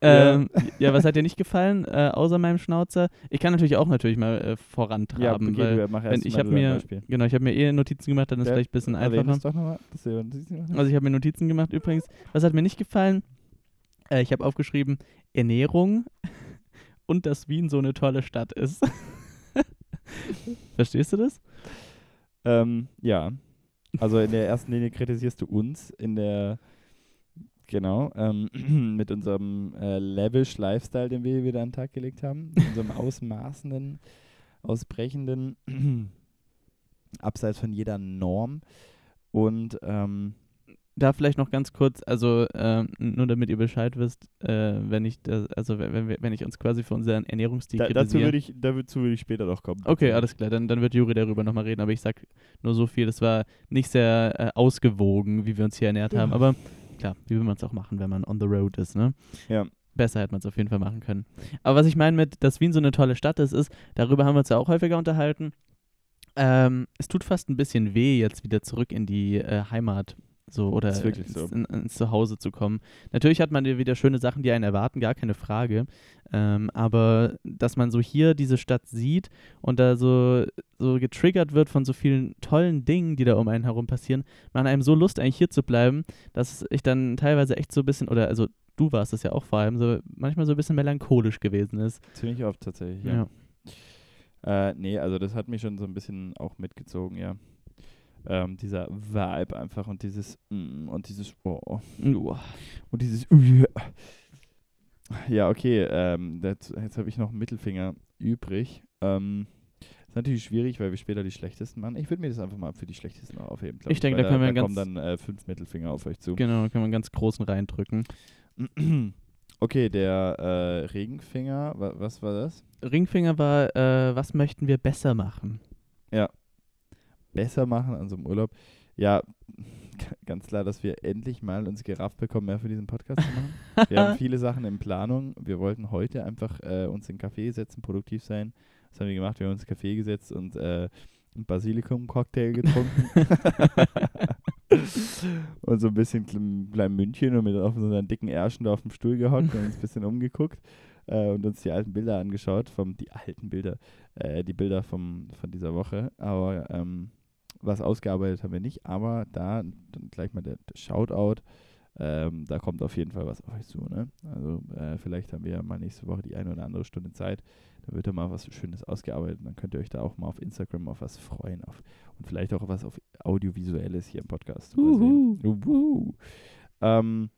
ähm, ja, was hat dir nicht gefallen, äh, außer meinem Schnauzer? Ich kann natürlich auch natürlich mal äh, ja, vorantraben, okay, weil mach wenn, erst ich mal habe mir, Beispiel. genau, ich habe mir eh Notizen gemacht, dann ist Ja, vielleicht ein bisschen einfacher. doch nochmal. dass du Notizen. Also ich habe mir Notizen gemacht übrigens. Was hat mir nicht gefallen? Äh, ich habe aufgeschrieben Ernährung und dass Wien so eine tolle Stadt ist. Verstehst du das? Ähm, ja. Also in der ersten Linie kritisierst du uns in der genau ähm, mit unserem äh, lavish Lifestyle, den wir hier wieder an den Tag gelegt haben, unserem ausmaßenden, ausbrechenden, abseits von jeder Norm und ähm, Da vielleicht noch ganz kurz, also ähm, nur damit ihr Bescheid wisst, äh, wenn ich das, also wenn, wenn, wir- wenn ich uns quasi für unseren Ernährungsstil da, dazu würde ich, dazu würde ich später noch kommen. Okay, alles klar, dann, dann wird Juri darüber nochmal reden, aber ich sag nur so viel, das war nicht sehr äh, ausgewogen, wie wir uns hier ernährt haben, aber klar, wie will man es auch machen, wenn man on the road ist, ne? Ja. Besser hätte man es auf jeden Fall machen können. Aber was ich meine mit, dass Wien so eine tolle Stadt ist, ist, darüber haben wir uns ja auch häufiger unterhalten, ähm, es tut fast ein bisschen weh, jetzt wieder zurück in die äh, Heimat so oder ins, so. in, ins Zuhause zu kommen. Natürlich hat man ja wieder schöne Sachen, die einen erwarten, gar keine Frage. Ähm, aber dass man so hier diese Stadt sieht und da so, so getriggert wird von so vielen tollen Dingen, die da um einen herum passieren, man einem so Lust eigentlich hier zu bleiben, dass ich dann teilweise echt so ein bisschen, oder also du warst es ja auch vor allem, so manchmal so ein bisschen melancholisch gewesen ist. Ziemlich oft tatsächlich, ja. Äh, nee, also das hat mich schon so ein bisschen auch mitgezogen, ja. Ähm, dieser Vibe einfach und dieses mm, und dieses oh, Uah. und dieses ja okay ähm, das, jetzt habe ich noch einen Mittelfinger übrig ähm, Ist natürlich schwierig, weil wir später die schlechtesten machen. Ich würde mir das einfach mal für die schlechtesten aufheben. glaub Ich denke, da können wir da ganz- kommen dann äh, fünf Mittelfinger auf euch zu. Genau, kann man einen ganz großen reindrücken. Okay, der äh, Regenfinger, wa was war das? Ringfinger war, äh, was möchten wir besser machen? Besser machen an so einem Urlaub. Ja, ganz klar, dass wir endlich mal uns gerafft bekommen, mehr für diesen Podcast zu machen. Wir haben viele Sachen in Planung. Wir wollten heute einfach äh, uns in den Café setzen, produktiv sein. Was haben wir gemacht? Wir haben uns in den Café gesetzt und äh, einen Basilikum-Cocktail getrunken. und so ein bisschen kle- klein München und mit auf so einer dicken Ärschen da auf dem Stuhl gehockt und uns ein bisschen umgeguckt äh, und uns die alten Bilder angeschaut. Vom, die alten Bilder, äh, die Bilder vom, von dieser Woche. Aber ähm, was ausgearbeitet haben wir nicht. Aber da dann gleich mal der, der Shoutout. Ähm, da kommt auf jeden Fall was auf euch zu. Ne? Also äh, vielleicht haben wir ja mal nächste Woche die eine oder andere Stunde Zeit. Da wird da mal was Schönes ausgearbeitet. Dann könnt ihr euch da auch mal auf Instagram auf was freuen. Auf, und vielleicht auch was auf Audiovisuelles hier im Podcast. Sehen. Uhu. Ähm,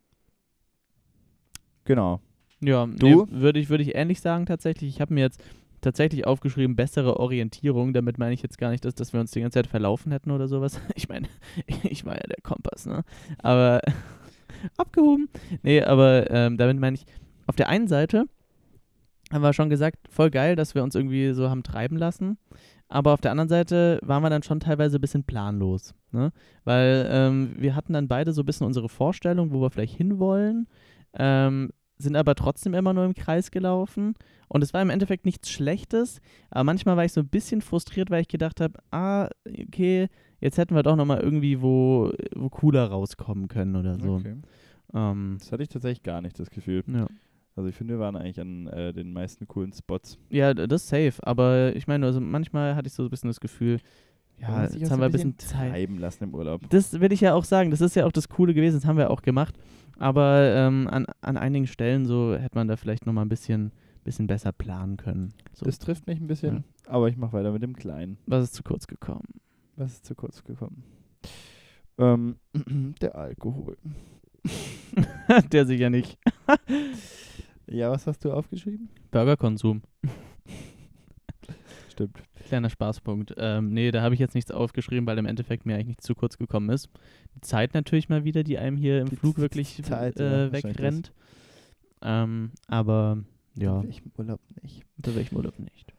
genau. Ja, Du? nee, würde ich, würde ich ähnlich sagen tatsächlich. Ich habe mir jetzt tatsächlich aufgeschrieben, bessere Orientierung. Damit meine ich jetzt gar nicht, dass, dass wir uns die ganze Zeit verlaufen hätten oder sowas. Ich meine, ich war ja der Kompass, ne? Aber abgehoben. Nee, aber ähm, damit meine ich, auf der einen Seite haben wir schon gesagt, voll geil, dass wir uns irgendwie so haben treiben lassen. Aber auf der anderen Seite waren wir dann schon teilweise ein bisschen planlos. Ne? Weil ähm, wir hatten dann beide so ein bisschen unsere Vorstellung, wo wir vielleicht hinwollen, ähm, sind aber trotzdem immer nur im Kreis gelaufen. Und es war im Endeffekt nichts Schlechtes, aber manchmal war ich so ein bisschen frustriert, weil ich gedacht habe, ah, okay, jetzt hätten wir doch nochmal irgendwie wo, wo cooler rauskommen können oder so. Okay. Ähm, Das hatte ich tatsächlich gar nicht, das Gefühl. ja. Also ich finde, wir waren eigentlich an äh, den meisten coolen Spots. Ja, das ist safe. Aber ich meine, also manchmal hatte ich so ein bisschen das Gefühl, ja, jetzt haben so wir ein bisschen Zeit. treiben lassen im Urlaub. Das will ich ja auch sagen. Das ist ja auch das Coole gewesen. Das haben wir auch gemacht. Aber ähm, an, an einigen Stellen so hätte man da vielleicht nochmal ein bisschen, bisschen besser planen können. So. Das trifft mich ein bisschen, aber ich mache weiter mit dem Kleinen. Was ist zu kurz gekommen? Was ist zu kurz gekommen? Ähm, der Alkohol. Der sicher nicht. Ja, was hast du aufgeschrieben? Burgerkonsum. Stimmt. Kleiner Spaßpunkt. Ähm, nee, da habe ich jetzt nichts aufgeschrieben, weil im Endeffekt mir eigentlich nichts zu kurz gekommen ist. Die Zeit natürlich mal wieder, die einem hier im Die Flug wirklich Zeit, ja, äh, wahrscheinlich wegrennt. Ähm, aber ja, In welchem Urlaub nicht? unter welchem Urlaub nicht.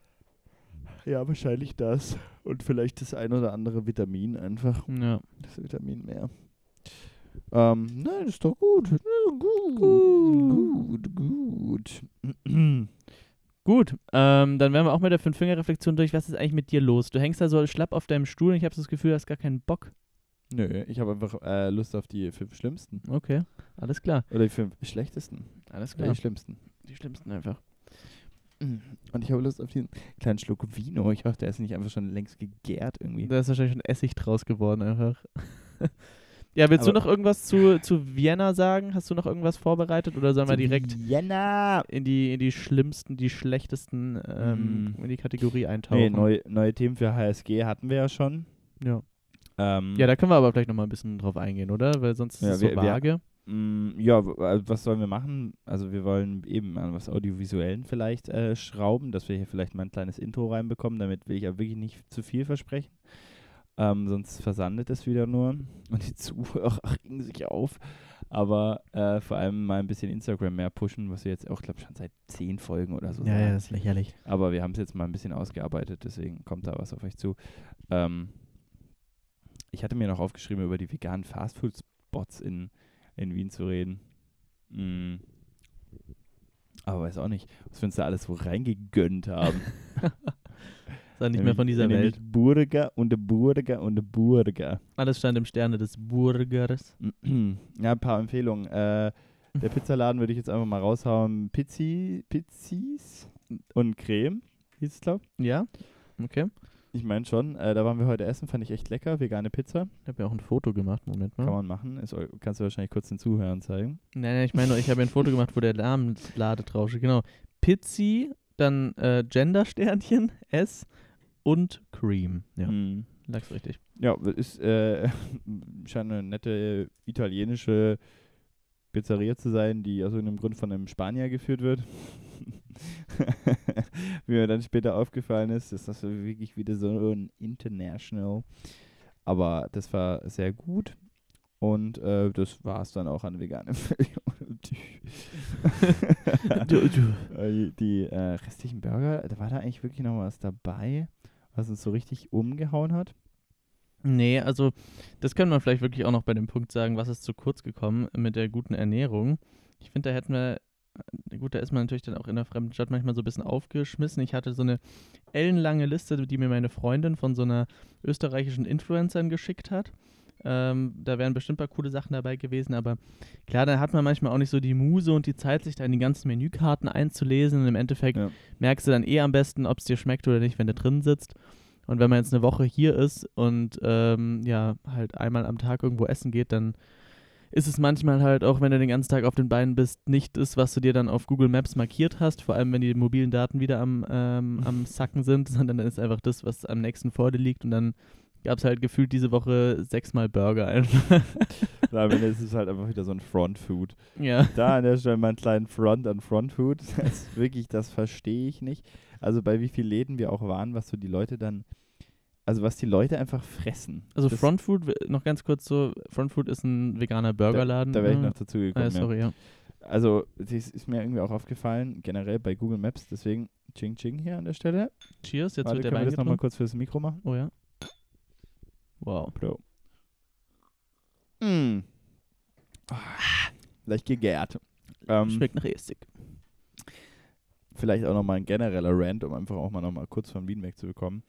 Ja, wahrscheinlich das. Und vielleicht das ein oder andere Vitamin einfach. Ja. Das Vitamin mehr. Ähm, nein, ist doch gut. Ja, Gut, gut, gut. Gut, ähm, dann wären wir auch mit der Fünf-Finger-Reflexion durch. Was ist eigentlich mit dir los? Du hängst da so schlapp auf deinem Stuhl und ich habe das Gefühl, du hast gar keinen Bock. Nö, ich habe einfach äh, Lust auf die fünf schlimmsten. Okay, alles klar. Oder die fünf schlechtesten. Alles Oder klar. die schlimmsten. Die schlimmsten einfach. Und ich habe Lust auf den kleinen Schluck Vino. Ich hoffe, der ist nicht einfach schon längst gegärt irgendwie. Da ist wahrscheinlich schon Essig draus geworden einfach. ja, willst du Aber- noch irgendwas zu, zu Vienna sagen? Hast du noch irgendwas vorbereitet oder sollen wir direkt Vienna! in die, in die schlimmsten, die schlechtesten ähm, Mm. in die Kategorie eintauchen? Nee, neue, neue Themen für HSG hatten wir ja schon. Ja. Ähm, ja, da können wir aber vielleicht nochmal ein bisschen drauf eingehen, oder? Weil sonst ist Ja, es so wir- wir- vage. Mm, Ja, w- also was sollen wir machen? Also wir wollen eben an was Audiovisuellen vielleicht äh, schrauben, dass wir hier vielleicht mal ein kleines Intro reinbekommen. Damit will ich ja wirklich nicht zu viel versprechen. Ähm, sonst versandet es wieder nur und die Zuhörer regen sich auf. Aber äh, vor allem mal ein bisschen Instagram mehr pushen, was wir jetzt auch, glaube ich, schon seit zehn Folgen oder so sagen. ist lächerlich. Aber wir haben es jetzt mal ein bisschen ausgearbeitet, deswegen kommt da was auf euch zu. Ähm, ich hatte mir noch aufgeschrieben, über die veganen Fastfood-Spots in, in Wien zu reden. Mm. Aber weiß auch nicht, was wir uns da alles wo reingegönnt haben. Auch nicht mehr von dieser Welt. Burger und der Burger und der Burger. Alles stand im Sterne des Burgers. ja, ein paar Empfehlungen. Äh, der Pizzaladen würde ich jetzt einfach mal raushauen. Pizzi, Pizzis und Creme, hieß es, glaube Ja? Okay. Ich meine schon, äh, da waren wir heute essen, fand ich echt lecker. Vegane Pizza. Ich habe ja auch ein Foto gemacht. Moment mal. Kann man machen. Ist, kannst du wahrscheinlich kurz den Zuhörern zeigen. Nein, nein, ich meine, ich habe ein Foto gemacht, wo der Namenslade draufsteht. Genau. Pizzi, dann äh, Gender-Sternchen, S und Cream. Ja, Mhm. lag's richtig. Ja, ist äh, scheint eine nette italienische Pizzeria zu sein, die aus irgendeinem Grund von einem Spanier geführt wird. Wie mir dann später aufgefallen ist, ist das wirklich wieder so ein International. Aber das war sehr gut. Und äh, das war es dann auch an veganem Die äh, restlichen Burger, da war da eigentlich wirklich noch was dabei, was uns so richtig umgehauen hat. Nee, also das können wir vielleicht wirklich auch noch bei dem Punkt sagen, was ist zu kurz gekommen mit der guten Ernährung. Ich finde, da hätten wir, äh, gut, da ist man natürlich dann auch in der fremden Stadt manchmal so ein bisschen aufgeschmissen. Ich hatte so eine ellenlange Liste, die mir meine Freundin von so einer österreichischen Influencerin geschickt hat. Ähm, da wären bestimmt ein paar coole Sachen dabei gewesen, aber klar, da hat man manchmal auch nicht so die Muse und die Zeit, sich da in die ganzen Menükarten einzulesen. Und im Endeffekt ja. merkst du dann eh am besten, ob es dir schmeckt oder nicht, wenn du drin sitzt. Und wenn man jetzt eine Woche hier ist und ähm, ja, halt einmal am Tag irgendwo essen geht, dann ist es manchmal halt auch, wenn du den ganzen Tag auf den Beinen bist, nicht das, was du dir dann auf Google Maps markiert hast, vor allem wenn die mobilen Daten wieder am, ähm, am Sacken sind, sondern dann ist einfach das, was am nächsten vor dir liegt und dann gab es halt gefühlt diese Woche sechsmal Burger einfach. Na, am Ende ist es halt einfach wieder so ein Front-Food. Ja. Da an der Stelle mal einen kleinen Front an Front-Food. Das ist wirklich, das verstehe ich nicht. Also bei wie vielen Läden wir auch waren, was so die Leute dann, also was die Leute einfach fressen. Also das Front Food, noch ganz kurz so, Front Food ist ein veganer Burgerladen. Da, da wäre ich noch dazu gekommen. Ah, sorry, ja. ja. Also, das ist mir irgendwie auch aufgefallen, generell bei Google Maps, deswegen Ching Ching hier an der Stelle. Cheers, jetzt Warte, wird der können Wein wir das nochmal kurz fürs Mikro machen? Oh ja. Wow. Bro. Mm. Ah, leicht gegärt. Ähm, Schmeckt nach Estig. Vielleicht auch nochmal ein genereller Rant, um einfach auch mal nochmal kurz von Wien wegzubekommen.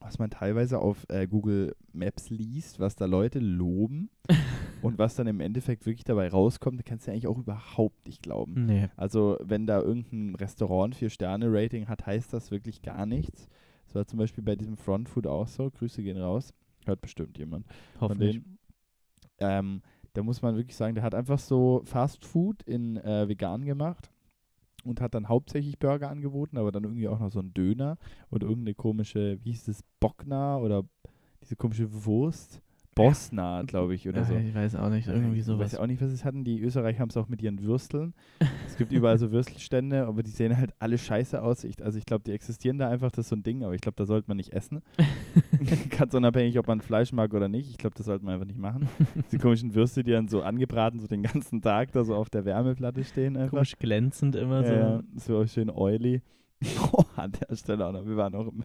Was man teilweise auf äh, Google Maps liest, was da Leute loben und was dann im Endeffekt wirklich dabei rauskommt, da kannst du ja eigentlich auch überhaupt nicht glauben. Nee. Also, wenn da irgendein Restaurant vier Sterne-Rating hat, heißt das wirklich gar nichts. Das war zum Beispiel bei diesem Front Food auch so. Grüße gehen raus. Hört bestimmt jemand. Hoffentlich. Ähm, da muss man wirklich sagen, der hat einfach so Fast Food in äh, vegan gemacht und hat dann hauptsächlich Burger angeboten, aber dann irgendwie auch noch so einen Döner und irgendeine komische, wie hieß das, Bockner oder diese komische Wurst. Bosna, glaube ich, oder ja, so. Ich weiß auch nicht, irgendwie sowas. Ich weiß auch nicht, was es hatten. Die Österreicher haben es auch mit ihren Würsteln. es gibt überall so Würstelstände, aber die sehen halt alle scheiße aus. Ich, also ich glaube, die existieren da einfach, das ist so ein Ding, aber ich glaube, da sollte man nicht essen. Ganz unabhängig, ob man Fleisch mag oder nicht. Ich glaube, das sollte man einfach nicht machen. Die komischen Würste, die dann so angebraten, so den ganzen Tag da so auf der Wärmeplatte stehen. Einfach. Komisch glänzend immer ja, so. so schön oily. Oh, an der Stelle auch noch. Wir waren, auch im,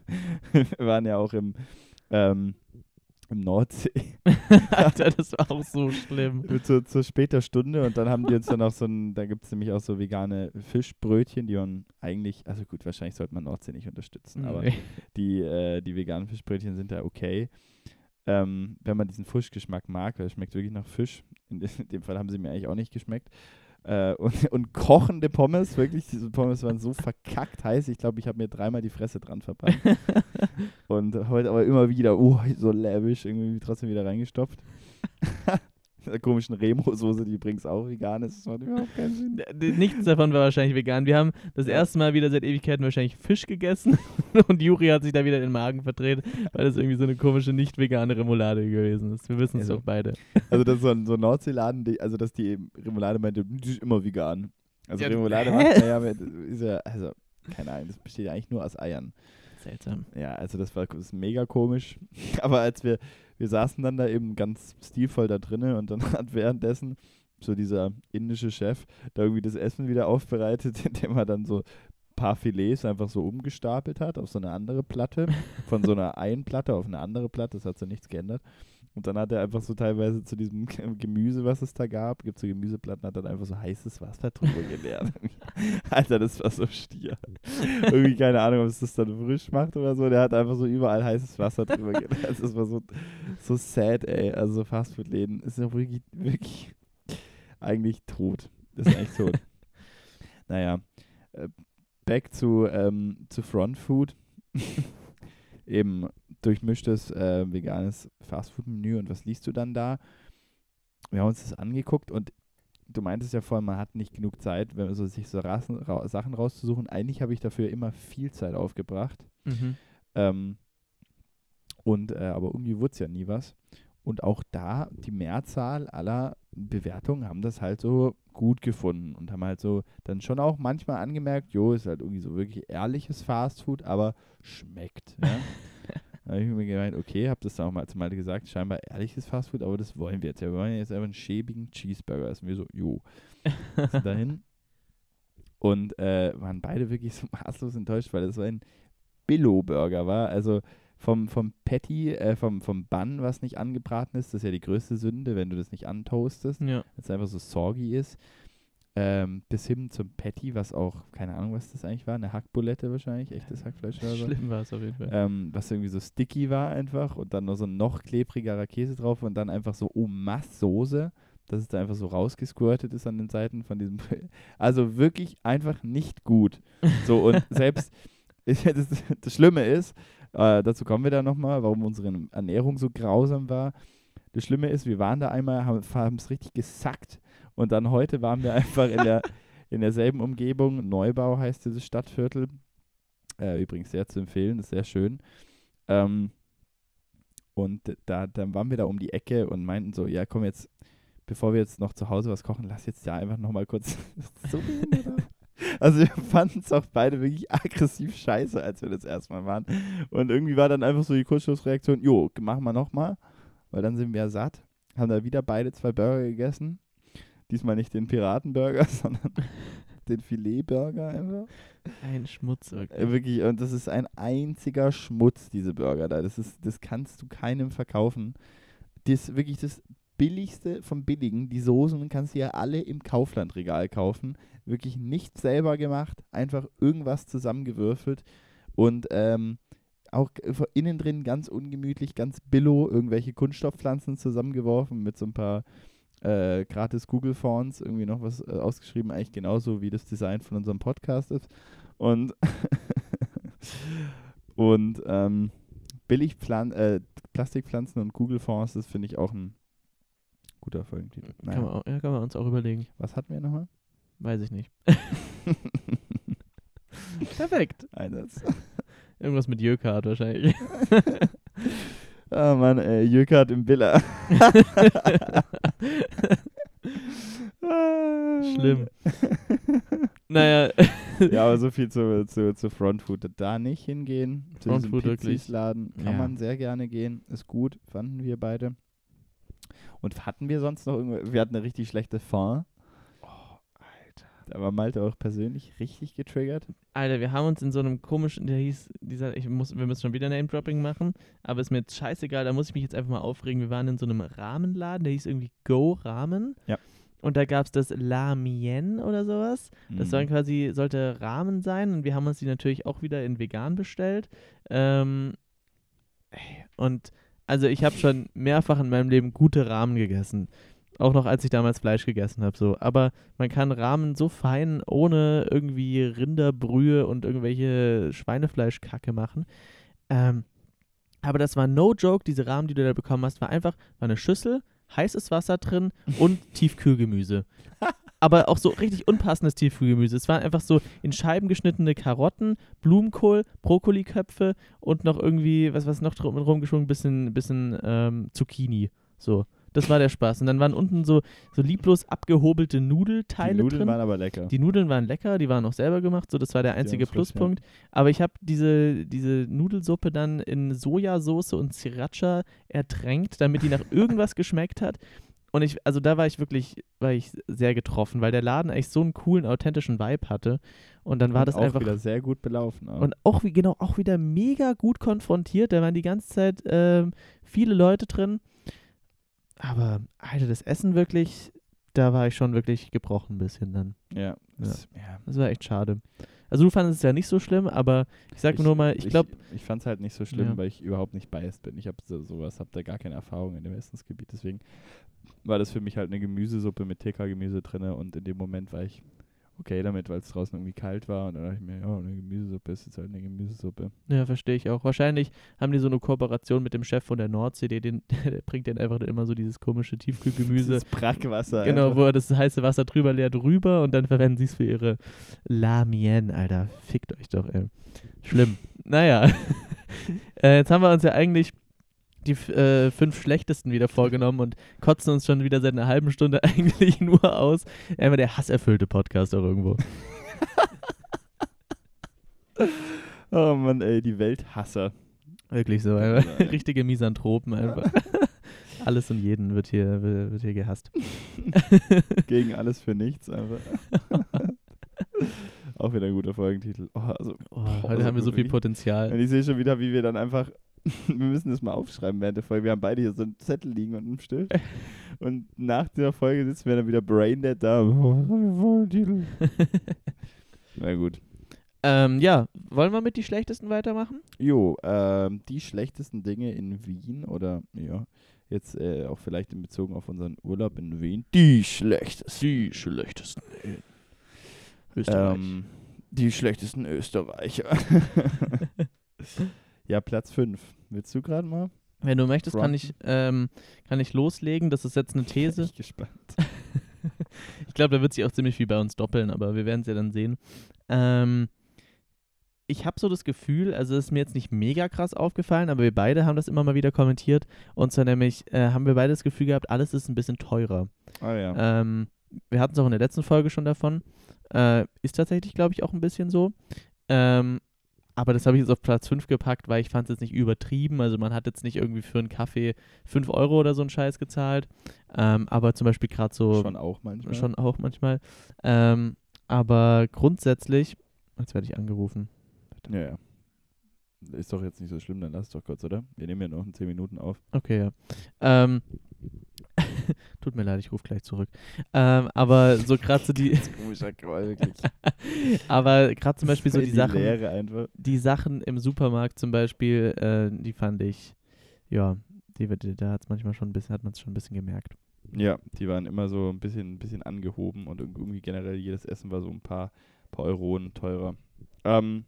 wir waren ja auch im ähm, im Nordsee. Alter, das war auch so schlimm. zu, zu später Stunde und dann haben die uns dann auch so ein, da gibt es nämlich auch so vegane Fischbrötchen, die man eigentlich, also gut, wahrscheinlich sollte man Nordsee nicht unterstützen, nee. aber die, äh, die veganen Fischbrötchen sind da okay. Ähm, wenn man diesen Fischgeschmack mag, weil es schmeckt wirklich nach Fisch. In dem Fall haben sie mir eigentlich auch nicht geschmeckt. Äh, und, und, kochende Pommes, wirklich, diese Pommes waren so verkackt heiß. Ich glaube, ich habe mir dreimal die Fresse dran verbrannt. und heute aber immer wieder, oh, so lavish, irgendwie trotzdem wieder reingestopft. der komischen Remo-Soße, die übrigens auch vegan ist. Das macht überhaupt keinen Sinn. Nichts davon war wahrscheinlich vegan. Wir haben das erste Mal wieder seit Ewigkeiten wahrscheinlich Fisch gegessen und Juri hat sich da wieder den Magen verdreht, weil das irgendwie so eine komische, nicht vegane Remoulade gewesen ist. Wir wissen es also, doch beide. Also das ist so ein, so ein Nordseeladen, also dass die Remoulade meinte, die ist immer vegan. Also ja, Remoulade macht ja, ist ja, also keine Ahnung, das besteht ja eigentlich nur aus Eiern. Seltsam. Ja, also das war das mega komisch. Aber als wir wir saßen dann da eben ganz stilvoll da drinnen und dann hat währenddessen so dieser indische Chef da irgendwie das Essen wieder aufbereitet, indem er dann so ein paar Filets einfach so umgestapelt hat auf so eine andere Platte, von so einer einen Platte auf eine andere Platte, das hat so nichts geändert. Und dann hat er einfach so teilweise zu diesem Gemüse, was es da gab, gibt so Gemüseplatten, hat dann einfach so heißes Wasser drüber geleert. Alter, das war so stier. Irgendwie keine Ahnung, ob es das dann frisch macht oder so. Der hat einfach so überall heißes Wasser drüber geleert. Das war so, so sad, ey. Also so Fastfood-Läden ist ja wirklich, wirklich eigentlich tot. Das ist eigentlich tot. naja, äh, back zu, ähm, zu Front Food. Eben durchmischtes äh, veganes Fastfood-Menü und was liest du dann da? Wir haben uns das angeguckt und du meintest ja vorhin, man hat nicht genug Zeit, wenn so sich so Rassen, ra Sachen rauszusuchen. Eigentlich habe ich dafür immer viel Zeit aufgebracht. Mhm. Ähm, und äh, aber irgendwie wurde es ja nie was. Und auch da die Mehrzahl aller Bewertungen haben das halt so gut gefunden und haben halt so dann schon auch manchmal angemerkt, jo, ist halt irgendwie so wirklich ehrliches Fastfood, aber schmeckt. Ja? da habe ich mir gemeint, okay, habe das dann auch mal zum Beispiel gesagt, scheinbar ehrliches Fastfood, aber das wollen wir jetzt ja. Wir wollen jetzt einfach einen schäbigen Cheeseburger essen. Wir so, jo. Sind dahin und äh, waren beide wirklich so maßlos enttäuscht, weil das so ein Billo-Burger war. Also vom, vom Patty, äh, vom, vom Bun, was nicht angebraten ist, das ist ja die größte Sünde, wenn du das nicht antoastest, Ja. es einfach so soggy ist, ähm, bis hin zum Patty, was auch, keine Ahnung, was das eigentlich war, eine Hackbulette wahrscheinlich, echtes Hackfleisch oder so. Schlimm war es auf jeden Fall. Ähm, was irgendwie so sticky war einfach und dann noch so ein noch klebrigerer Käse drauf und dann einfach so Omas-Soße, dass es da einfach so rausgesquirtet ist an den Seiten von diesem. Also wirklich einfach nicht gut. So und selbst das, das Schlimme ist, äh, dazu kommen wir dann nochmal, warum unsere Ernährung so grausam war. Das Schlimme ist, wir waren da einmal, haben es richtig gesackt und dann heute waren wir einfach in, der, in derselben Umgebung. Neubau heißt dieses Stadtviertel. Äh, übrigens sehr zu empfehlen, ist sehr schön. Ähm, und da, dann waren wir da um die Ecke und meinten so, ja komm jetzt, bevor wir jetzt noch zu Hause was kochen, lass jetzt ja einfach nochmal kurz so. Also wir fanden es auch beide wirklich aggressiv scheiße, als wir das erstmal waren. Und irgendwie war dann einfach so die Kurzschlussreaktion, jo, machen wir nochmal, weil dann sind wir ja satt. Haben da wieder beide zwei Burger gegessen. Diesmal nicht den Piratenburger, sondern den Filetburger einfach. Ein Schmutz wirklich. Äh, Wirklich, und das ist ein einziger Schmutz, diese Burger da. Das, ist, das kannst du keinem verkaufen. Das ist wirklich das Billigste vom Billigen. Die Soßen kannst du ja alle im Kauflandregal kaufen. Wirklich nicht selber gemacht, einfach irgendwas zusammengewürfelt. Und ähm, auch innen drin ganz ungemütlich, ganz billo, irgendwelche Kunststoffpflanzen zusammengeworfen mit so ein paar äh, gratis Google Fonts, irgendwie noch was äh, ausgeschrieben, eigentlich genauso wie das Design von unserem Podcast ist. Und, und ähm, billig Pflan äh, Plastikpflanzen und Google Fonts, das finde ich auch ein guter Folgentitel. Kann, man Naja, auch, ja, kann man uns auch überlegen. was hatten wir nochmal? Weiß ich nicht. Perfekt. Einsatz. Irgendwas mit Jökart wahrscheinlich. Ah Mann, ey, Jökert im Billa. Schlimm. naja, Ja, aber so viel zu, zu, zu Frontfood. Da nicht hingehen. Zu diesem Frontfood wirklich. Pizzis-Laden kann Ja. man sehr gerne gehen. Ist gut, fanden wir beide. Und hatten wir sonst noch irgendwo, wir hatten eine richtig schlechte Fond. Da war Malte auch persönlich richtig getriggert. Alter, wir haben uns in so einem komischen, der hieß, dieser, ich muss, wir müssen schon wieder Name-Dropping machen, aber ist mir jetzt scheißegal, da muss ich mich jetzt einfach mal aufregen. Wir waren in so einem Rahmenladen, der hieß irgendwie Go Ramen. Ja. Und da gab es das La Mien oder sowas. Das Mhm. sollen quasi, sollte Ramen sein und wir haben uns die natürlich auch wieder in vegan bestellt. Ähm, und also ich habe schon mehrfach in meinem Leben gute Ramen gegessen. Auch noch als ich damals Fleisch gegessen habe. So. Aber man kann Ramen so fein ohne irgendwie Rinderbrühe und irgendwelche Schweinefleischkacke machen. Ähm, aber das war no joke, diese Rahmen, die du da bekommen hast, war einfach war eine Schüssel, heißes Wasser drin und Tiefkühlgemüse. Aber auch so richtig unpassendes Tiefkühlgemüse. Es waren einfach so in Scheiben geschnittene Karotten, Blumenkohl, Brokkoliköpfe und noch irgendwie, was was noch drum rumgeschwungen, bisschen, bisschen ähm, Zucchini. So. Das war der Spaß. Und dann waren unten so, so lieblos abgehobelte Die Nudelteile Nudeln drin. waren aber lecker. Die Nudeln waren lecker, die waren auch selber gemacht, so das war der einzige haben frisch, ja. Pluspunkt. Aber ich habe diese, diese Nudelsuppe dann in Sojasauce und Sriracha ertränkt, damit die nach irgendwas geschmeckt hat. Und ich, also da war ich wirklich, war ich sehr getroffen, weil der Laden eigentlich so einen coolen, authentischen Vibe hatte. Und dann war Und das auch einfach. wieder sehr gut belaufen. Auch. Und auch wie, genau, auch wieder mega gut konfrontiert. Da waren die ganze Zeit ähm, viele Leute drin. Aber, Alter, das Essen wirklich, da war ich schon wirklich gebrochen ein bisschen dann. ja, das, ja. Das war echt schade. Also du fandest es ja nicht so schlimm, aber ich sag nur mal, ich glaube, Ich, fand es halt nicht so schlimm, Ja. weil ich überhaupt nicht biased bin. Ich habe so, sowas, habe da gar keine Erfahrung in dem Essensgebiet. Deswegen war das für mich halt eine Gemüsesuppe mit TK-Gemüse drin. Und in dem Moment war ich okay damit, weil es draußen irgendwie kalt war. Und dann dachte ich mir, ja, eine Gemüsesuppe ist jetzt halt eine Gemüsesuppe. ja, verstehe ich auch. Wahrscheinlich haben die so eine Kooperation mit dem Chef von der Nordsee, der, den, der bringt den einfach immer so dieses komische Tiefkühlgemüse. Das Brackwasser. Genau, einfach. wo er das heiße Wasser drüber leert, rüber und dann verwenden sie es für ihre Lamien, Alter. Fickt euch doch, ey. Schlimm. naja. äh, jetzt haben wir uns ja eigentlich die äh, fünf schlechtesten wieder vorgenommen und kotzen uns schon wieder seit einer halben Stunde eigentlich nur aus. Einfach der hasserfüllte Podcast auch irgendwo. Oh Mann, ey, die Welthasser. Wirklich so. Nein. richtige Misanthropen einfach. Alles und jeden wird hier, wird hier gehasst. Gegen alles für nichts einfach. Auch wieder ein guter Folgentitel. Oh, also, Oh, heute also haben wir so viel. Potenzial. und ich sehe schon wieder, wie wir dann einfach, wir müssen das mal aufschreiben während der Folge. Wir haben beide hier so einen Zettel liegen und einen Stift. Und nach dieser Folge sitzen wir dann wieder braindead da. Na gut. ähm, ja, wollen wir mit die schlechtesten weitermachen? Jo, ähm, die schlechtesten Dinge in Wien oder ja, jetzt äh, auch vielleicht in Bezug auf unseren Urlaub in Wien. Die schlechtesten. Die schlechtesten. Ähm, die schlechtesten Österreicher. Ja, Platz 5. Willst du gerade mal? Wenn du möchtest, kann ich, ähm, kann ich loslegen. Das ist jetzt eine Bin These. ich gespannt. Ich glaube, da wird sich auch ziemlich viel bei uns doppeln, aber wir werden es ja dann sehen. Ähm, ich habe so das Gefühl, also es ist mir jetzt nicht mega krass aufgefallen, aber wir beide haben das immer mal wieder kommentiert. Und zwar nämlich äh, haben wir beide das Gefühl gehabt, alles ist ein bisschen teurer. Ah ja. Ähm, wir hatten es auch in der letzten Folge schon davon. Äh, ist tatsächlich, glaube ich, auch ein bisschen so. Ähm, aber das habe ich jetzt auf Platz 5 gepackt, weil ich fand es jetzt nicht übertrieben. Also man hat jetzt nicht irgendwie für einen Kaffee 5 Euro oder so einen Scheiß gezahlt. Ähm, aber zum Beispiel gerade so schon auch manchmal. schon auch manchmal. Ähm, aber grundsätzlich, jetzt werde ich angerufen. Ja, ja. Ist doch jetzt nicht so schlimm, dann lass es doch kurz, oder? Wir nehmen ja noch in 10 Minuten auf. Okay, ja. Ähm, tut mir leid, ich rufe gleich zurück. Ähm, aber so gerade so die, Komischer Call, wirklich. aber gerade zum Beispiel so Voll die Sachen, Leere einfach. die Sachen im Supermarkt zum Beispiel, äh, die fand ich, ja, die, die, da hat es manchmal schon ein bisschen, hat man es schon ein bisschen gemerkt. Ja, die waren immer so ein bisschen, ein bisschen angehoben und irg- irgendwie generell jedes Essen war so ein paar, paar Euronen teurer. Ähm,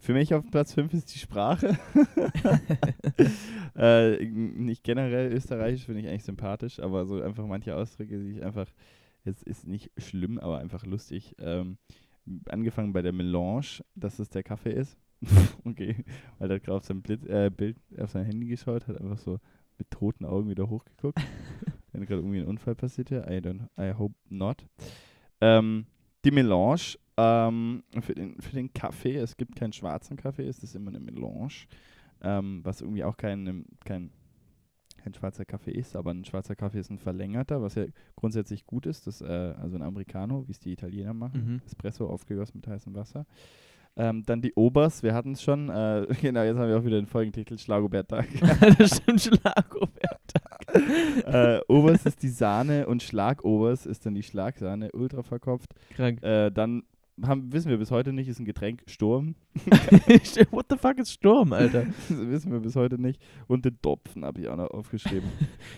für mich auf Platz 5 ist die Sprache. äh, nicht generell österreichisch finde ich eigentlich sympathisch, aber so einfach manche Ausdrücke, die ich einfach, es ist nicht schlimm, aber einfach lustig. Ähm, angefangen bei der Melange, dass es der Kaffee ist. okay, weil er gerade auf sein Blitz, äh, Bild auf sein Handy geschaut hat, einfach so mit toten Augen wieder hochgeguckt. Wenn gerade irgendwie ein Unfall passiert. I, don't, I hope not. Ähm, die Melange ähm, für, den, für den Kaffee, es gibt keinen schwarzen Kaffee, es ist immer eine Melange. Ähm, was irgendwie auch kein, kein, kein schwarzer Kaffee ist, aber ein schwarzer Kaffee ist ein verlängerter, was ja grundsätzlich gut ist. Das, äh, also ein Americano, wie es die Italiener machen. Mhm. Espresso aufgegossen mit heißem Wasser. Ähm, dann die Obers, wir hatten es schon. Äh, genau, jetzt haben wir auch wieder den Folgentitel Schlagobert-Tag. das stimmt, Schlagobert. äh, Obers ist die Sahne und Schlagobers ist dann die Schlagsahne, ultra verkopft. Krank. Äh, dann haben, wissen wir bis heute nicht, ist ein Getränk Sturm. What the fuck ist Sturm, Alter? Das wissen wir bis heute nicht. Und den Topfen habe ich auch noch aufgeschrieben.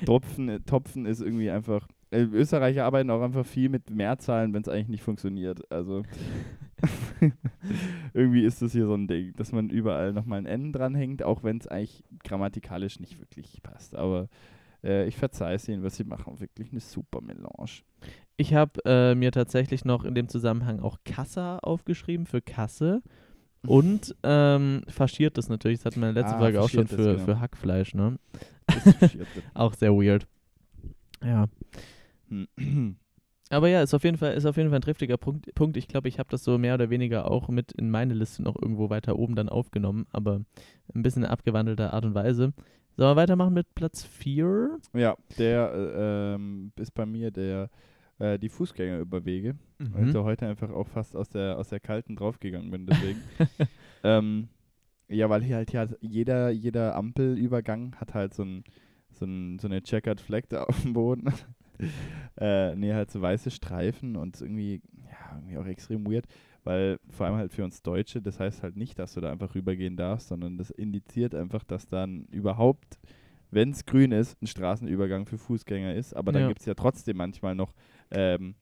Topfen, äh, Topfen ist irgendwie einfach. Äh, Österreicher arbeiten auch einfach viel mit Mehrzahlen, wenn es eigentlich nicht funktioniert. Also irgendwie ist das hier so ein Ding, dass man überall nochmal ein N dranhängt, auch wenn es eigentlich grammatikalisch nicht wirklich passt. Aber äh, ich verzeihe es ihnen, was sie machen. Wirklich eine super Melange. Ich habe äh, mir tatsächlich noch in dem Zusammenhang auch Kassa aufgeschrieben für Kasse und ähm, faschiertes natürlich. Das hatten wir in der letzten Ah, Folge auch schon für, genau. für Hackfleisch, ne? Auch sehr weird. Ja. Aber ja, ist auf jeden Fall, ist auf jeden Fall ein triftiger Punkt. Punkt. Ich glaube, ich habe das so mehr oder weniger auch mit in meine Liste noch irgendwo weiter oben dann aufgenommen, aber ein bisschen in abgewandelter Art und Weise. Sollen wir weitermachen mit Platz 4? ja, der äh, ähm, ist bei mir der äh, die Fußgängerüberwege. weil Mhm. ich da heute einfach auch fast aus der, aus der kalten draufgegangen bin, deswegen. ähm, ja, weil hier halt ja jeder, jeder Ampelübergang hat halt so, ein, so, ein, so eine Checkered Flag da auf dem Boden. äh, nee, halt so weiße Streifen und irgendwie, ja, irgendwie auch extrem weird, weil vor allem halt für uns Deutsche, das heißt halt nicht, dass du da einfach rübergehen darfst, sondern das indiziert einfach, dass dann überhaupt, wenn es grün ist, ein Straßenübergang für Fußgänger ist. Aber dann Ja. gibt es ja trotzdem manchmal noch ähm,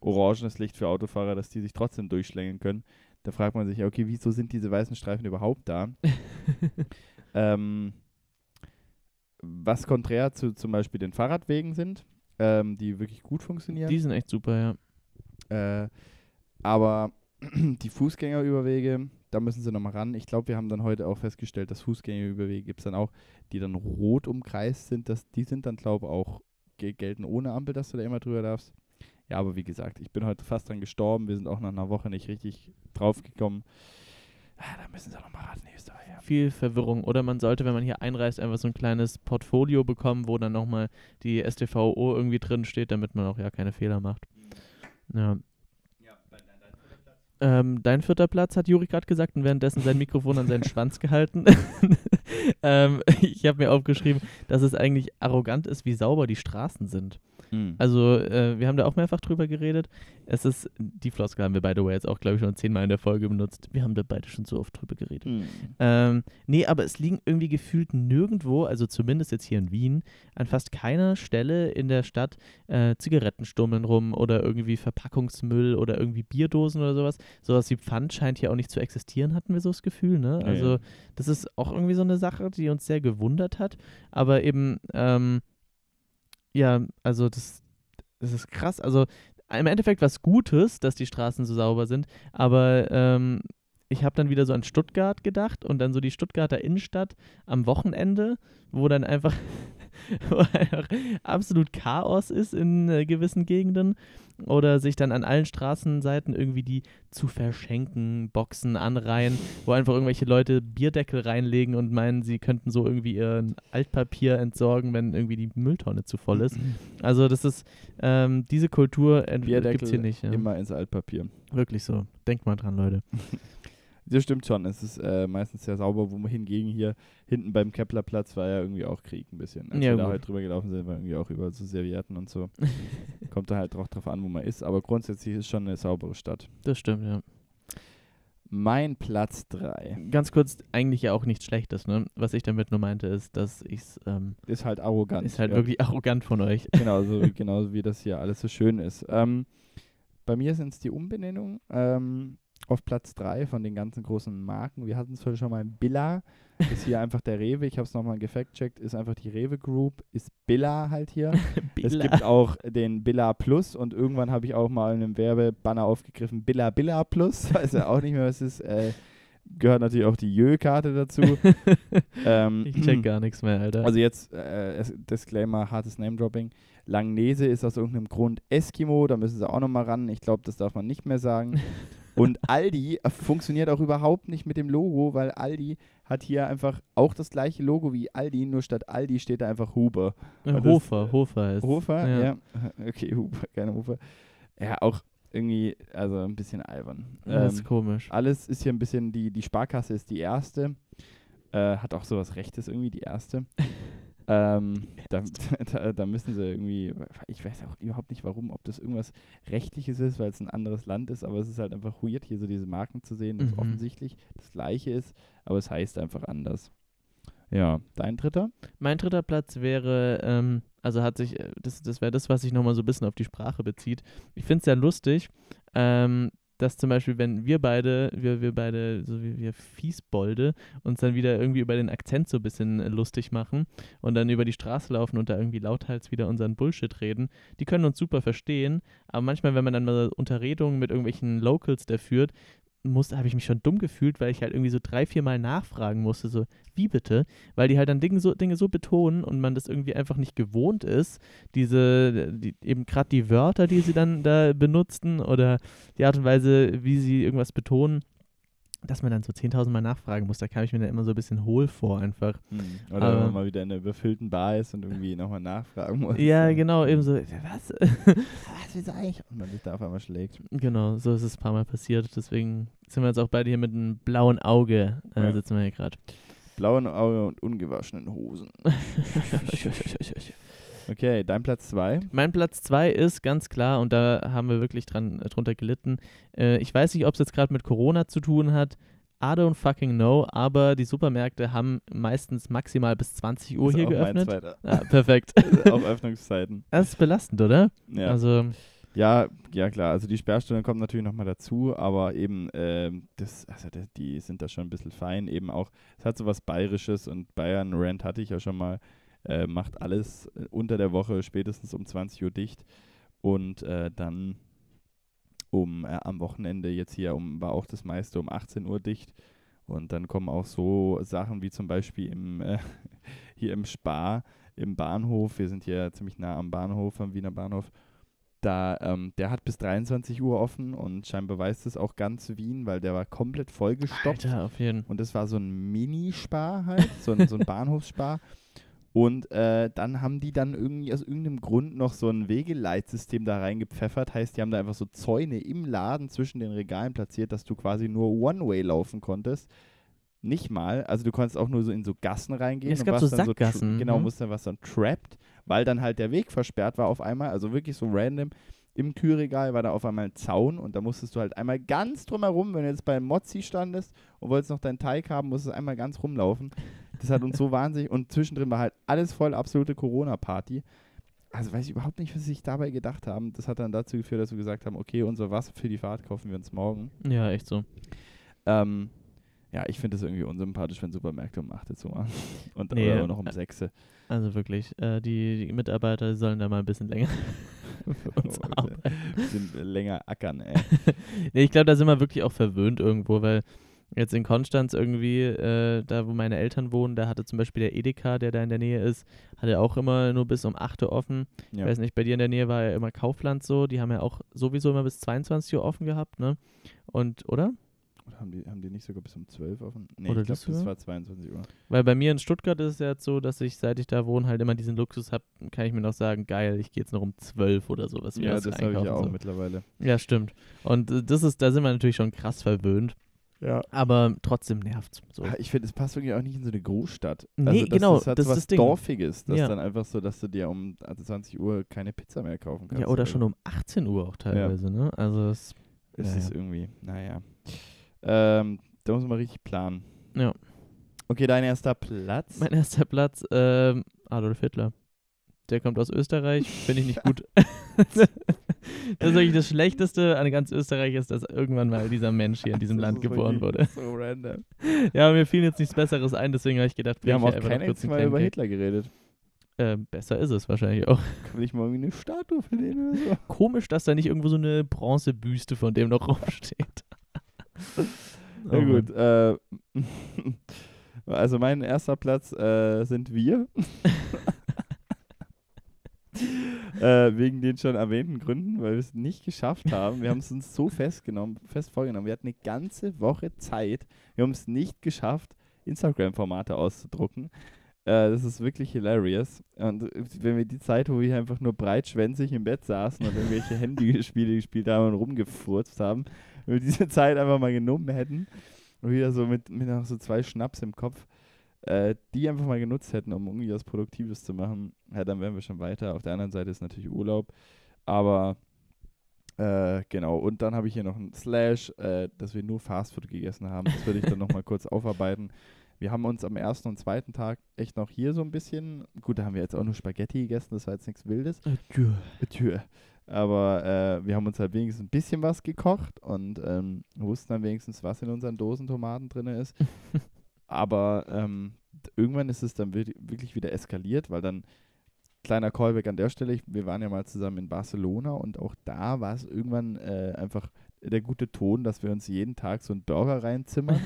orangenes Licht für Autofahrer, dass die sich trotzdem durchschlängeln können. Da fragt man sich, ja, okay, wieso sind diese weißen Streifen überhaupt da? ähm, was konträr zu zum Beispiel den Fahrradwegen sind, ähm, die wirklich gut funktionieren. Die sind echt super, ja. Äh, aber die Fußgängerüberwege, da müssen sie nochmal ran. Ich glaube, wir haben dann heute auch festgestellt, dass Fußgängerüberwege gibt es dann auch, die dann rot umkreist sind. Dass, die sind dann, glaube ich, auch gelten ohne Ampel, dass du da immer drüber darfst. Ja, aber wie gesagt, ich bin heute fast dran gestorben. Wir sind auch nach einer Woche nicht richtig draufgekommen. Ah, da müssen sie nochmal ran, Österreicher. Viel Verwirrung. Oder man sollte, wenn man hier einreist, einfach so ein kleines Portfolio bekommen, wo dann nochmal die STVO irgendwie drin steht, damit man auch ja keine Fehler macht. Ja. Ähm, dein vierter Platz hat Juri gerade gesagt und währenddessen sein Mikrofon an seinen Schwanz gehalten. ähm, ich habe mir aufgeschrieben, dass es eigentlich arrogant ist, wie sauber die Straßen sind. Mhm. Also, äh, wir haben da auch mehrfach drüber geredet. Es ist, die Floskel haben wir, by the way, jetzt auch, glaube ich, schon zehnmal in der Folge benutzt. Wir haben da beide schon so oft drüber geredet. Mhm. Ähm, nee, aber es liegen irgendwie gefühlt nirgendwo, also zumindest jetzt hier in Wien, an fast keiner Stelle in der Stadt äh, Zigarettenstummeln rum oder irgendwie Verpackungsmüll oder irgendwie Bierdosen oder sowas. Sowas wie Pfand scheint hier auch nicht zu existieren, hatten wir so das Gefühl, ne? Ja, Also, ja. das ist auch irgendwie so eine Sache, die uns sehr gewundert hat. Aber eben, ähm, ja, also das, das ist krass. Also im Endeffekt was Gutes, dass die Straßen so sauber sind, aber ähm, ich habe dann wieder so an Stuttgart gedacht und dann so die Stuttgarter Innenstadt am Wochenende, wo dann einfach, wo einfach absolut Chaos ist in äh, gewissen Gegenden oder sich dann an allen Straßenseiten irgendwie die zu verschenken Boxen anreihen, wo einfach irgendwelche Leute Bierdeckel reinlegen und meinen, sie könnten so irgendwie ihr Altpapier entsorgen, wenn irgendwie die Mülltonne zu voll ist. Also das ist, ähm, diese Kultur gibt es hier nicht. Ja. Immer ins Altpapier. Wirklich so. Denkt mal dran, Leute. Das stimmt schon. Es ist äh, meistens sehr sauber, wo hingegen hier hinten beim Keplerplatz war ja irgendwie auch Krieg ein bisschen. Als Ja, wir da gut. halt drüber gelaufen sind, war irgendwie auch überall so Servietten und so. Kommt da halt drauf, drauf an, wo man ist. Aber grundsätzlich ist schon eine saubere Stadt. Das stimmt, ja. Mein Platz 3 Ganz kurz, eigentlich ja auch nichts Schlechtes, ne? Was ich damit nur meinte, ist, dass ich's, ähm, ist halt arrogant. ist halt ja. wirklich arrogant von euch. Genauso, wie- genauso wie das hier alles so schön ist. Ähm, bei mir sind es die Umbenennungen. Ähm, auf Platz 3 von den ganzen großen Marken. Wir hatten es heute schon mal Billa. Ist hier einfach der Rewe. Ich habe es nochmal gefact-checkt. Ist einfach die Rewe Group. Ist Billa halt hier. Es Billa. gibt auch den Billa Plus und irgendwann habe ich auch mal in einem Werbebanner aufgegriffen Billa Billa Plus. Weiß ja auch nicht mehr, was es ist. Äh, gehört natürlich auch die Jö-Karte dazu. ähm, ich check gar nichts mehr, Alter. also jetzt, äh, es- Disclaimer, hartes Name-Dropping. Langnese ist aus irgendeinem Grund Eskimo, da müssen sie auch nochmal ran. Ich glaube, das darf man nicht mehr sagen. Und Aldi funktioniert auch überhaupt nicht mit dem Logo, weil Aldi hat hier einfach auch das gleiche Logo wie Aldi, nur statt Aldi steht da einfach Huber. Äh, das- Hofer, Hofer ist. Hofer? ja. Ja. Okay, Huber, keine Hofer. Ja, auch irgendwie, also ein bisschen albern. Das Ähm, ist komisch. alles ist hier ein bisschen, die, die Sparkasse ist die erste. Äh, hat auch sowas Rechtes irgendwie, die erste. Ähm, da, da, da müssen sie irgendwie, ich weiß auch überhaupt nicht warum, ob das irgendwas Rechtliches ist, weil es ein anderes Land ist, aber es ist halt einfach weird, hier so diese Marken zu sehen, dass Mhm. offensichtlich das gleiche ist, aber es heißt einfach anders. Ja, dein dritter? Mein dritter Platz wäre, ähm, also hat sich, äh, das, das wäre das, was sich nochmal so ein bisschen auf die Sprache bezieht. Ich finde es sehr lustig, ähm, dass zum Beispiel, wenn wir beide, wir, wir beide, so wie wir Fiesbolde, uns dann wieder irgendwie über den Akzent so ein bisschen lustig machen und dann über die Straße laufen und da irgendwie lauthals wieder unseren Bullshit reden, die können uns super verstehen, aber manchmal, wenn man dann mal Unterredungen mit irgendwelchen Locals da führt, musste, habe ich mich schon dumm gefühlt, weil ich halt irgendwie so drei, vier Mal nachfragen musste, so, wie bitte? Weil die halt dann Dinge so, Dinge so betonen und man das irgendwie einfach nicht gewohnt ist, diese, die, eben gerade die Wörter, die sie dann da benutzten oder die Art und Weise, wie sie irgendwas betonen, dass man dann so 10.000 Mal nachfragen muss. Da kam ich mir dann immer so ein bisschen hohl vor einfach. Oder wenn Aber- man mal wieder in einer überfüllten Bar ist und irgendwie nochmal nachfragen muss. Ja, genau, eben so, was? Was willst du eigentlich? Und man sich da auf einmal schlägt. genau, so ist es ein paar Mal passiert. Deswegen sind wir jetzt auch beide hier mit einem blauen Auge, äh, Ja. sitzen wir hier gerade. Blauen Auge und ungewaschenen Hosen. Okay, dein Platz 2. Mein Platz 2 ist ganz klar, und da haben wir wirklich dran, äh, drunter gelitten. Äh, ich weiß nicht, ob es jetzt gerade mit Corona zu tun hat. I don't fucking know, aber die Supermärkte haben meistens maximal bis 20 Uhr hier geöffnet. Ah, perfekt. Auch Öffnungszeiten. Das ist belastend, oder? Ja. Also, ja, ja klar. Also die Sperrstunde kommt natürlich nochmal dazu, aber eben, ähm, das, also das, die sind da schon ein bisschen fein. Eben auch, es hat so was Bayerisches und Bayern Rant hatte ich ja schon mal. Äh, macht alles äh, unter der Woche spätestens um 20 Uhr dicht und äh, dann um äh, am Wochenende jetzt hier um war auch das meiste um 18 Uhr dicht. Und dann kommen auch so Sachen wie zum Beispiel im, äh, hier im Spar, im Bahnhof. Wir sind hier ziemlich nah am Bahnhof, am Wiener Bahnhof. Da, ähm, der hat bis 23 Uhr offen und scheinbar weiß das auch ganz Wien, weil der war komplett vollgestopft. Alter, auf jeden Und das war so ein Mini-Spar halt, so ein, so ein Bahnhofsspar. Und äh, dann haben die dann irgendwie aus irgendeinem Grund noch so ein Wegeleitsystem da reingepfeffert. Heißt, die haben da einfach so Zäune im Laden zwischen den Regalen platziert, dass du quasi nur One-Way laufen konntest. Nicht mal, also du konntest auch nur so in so Gassen reingehen. Es und gab warst so dann tra- Sackgassen, genau, ne? musst dann was dann trapped, weil dann halt der Weg versperrt war auf einmal. Also wirklich so random. Im Kühlregal war da auf einmal ein Zaun und da musstest du halt einmal ganz drumherum, wenn du jetzt bei Mozzi standest und wolltest noch deinen Teig haben, musstest du einmal ganz rumlaufen. Das hat uns so wahnsinnig und zwischendrin war halt alles voll absolute Corona-Party. Also weiß ich überhaupt nicht, was sie sich dabei gedacht haben. Das hat dann dazu geführt, dass wir gesagt haben, okay, unser Wasser für die Fahrt kaufen wir uns morgen. Ja, echt so. Ähm, ja, ich finde das irgendwie unsympathisch, wenn Supermärkte um 8 Uhr zu machen. Und Nee, oder noch um 6 Uhr. Also wirklich, äh, die, die Mitarbeiter sollen da mal ein bisschen länger für uns Oh, arbeiten. Sind länger ackern, ey. Nee, ich glaube, da sind wir wirklich auch verwöhnt irgendwo, weil jetzt in Konstanz irgendwie, äh, da wo meine Eltern wohnen, da hatte zum Beispiel der Edeka, der da in der Nähe ist, hatte auch immer nur bis um 8 Uhr offen. Ich Ja. weiß nicht, bei dir in der Nähe war ja immer Kaufland so, die haben ja auch sowieso immer bis 22 Uhr offen gehabt, ne? Und, oder? Oder haben die, haben die nicht sogar bis um 12 offen? Nee, Oder ich glaube, das war 22 Uhr. Weil bei mir in Stuttgart ist es ja jetzt so, dass ich, seit ich da wohne, halt immer diesen Luxus habe, kann ich mir noch sagen, geil, ich gehe jetzt noch um 12 oder sowas. Ja, das habe ich ja auch so. mittlerweile. Ja, stimmt. Und äh, das ist, da sind wir natürlich schon krass verwöhnt, Ja. aber trotzdem nervt's. So. Ah, Ich finde, es passt irgendwie auch nicht in so eine Großstadt. Nee, also, dass genau, Das hat das so ist was das Ding. Dorfiges. Das Ja. ist dann einfach so, dass du dir um 20 Uhr keine Pizza mehr kaufen kannst. Ja, oder schon um 18 Uhr auch teilweise, ne? Also es, Es Ja, ist ja. irgendwie, naja. Ähm, da muss man richtig planen. Ja. Okay, dein erster Platz. mein erster Platz, ähm, Adolf Hitler. Der kommt aus Österreich, finde ich nicht gut. das ist wirklich das Schlechteste an ganz Österreich ist, dass irgendwann mal dieser Mensch hier in diesem Land geboren wurde. So random. Ja, mir fiel jetzt nichts Besseres ein, deswegen habe ich gedacht, Wir haben auch kein einziges Mal über. Hitler geredet. Ähm, besser ist es wahrscheinlich auch. Kann ich mal eine Statue für den oder so? Komisch, dass da nicht irgendwo so eine Bronzebüste von dem noch rumsteht. Na Oh gut, äh, also mein erster Platz äh, sind wir. Äh, wegen den schon erwähnten Gründen, weil wir es nicht geschafft haben. Wir haben es uns so festgenommen, fest vorgenommen. Wir hatten eine ganze Woche Zeit. Wir haben es nicht geschafft, Instagram-Formate auszudrucken. Äh, das ist wirklich hilarious. Und wenn wir die Zeit, wo wir einfach nur breitschwänzig im Bett saßen und irgendwelche Handyspiele gespielt haben und rumgefurzt haben, wenn wir diese Zeit einfach mal genommen hätten und wieder so mit, mit noch so zwei Schnaps im Kopf, äh, die einfach mal genutzt hätten, um irgendwie was Produktives zu machen, ja, dann wären wir schon weiter. Auf der anderen Seite ist natürlich Urlaub, aber äh, genau. Und dann habe ich hier noch ein Slash, äh, dass wir nur Fastfood gegessen haben. Das würde ich dann nochmal kurz aufarbeiten. Wir haben uns am ersten und zweiten Tag echt noch hier so ein bisschen, gut, da haben wir jetzt auch nur Spaghetti gegessen, das war jetzt nichts Wildes. Adieu. Tür. Aber äh, wir haben uns halt wenigstens ein bisschen was gekocht und ähm, wussten dann wenigstens, was in unseren Dosen Tomaten drin ist. Aber ähm, irgendwann ist es dann wir- wirklich wieder eskaliert, weil dann, kleiner Callback an der Stelle, ich, wir waren ja mal zusammen in Barcelona und auch da war es irgendwann äh, einfach der gute Ton, dass wir uns jeden Tag so einen Burger reinzimmern.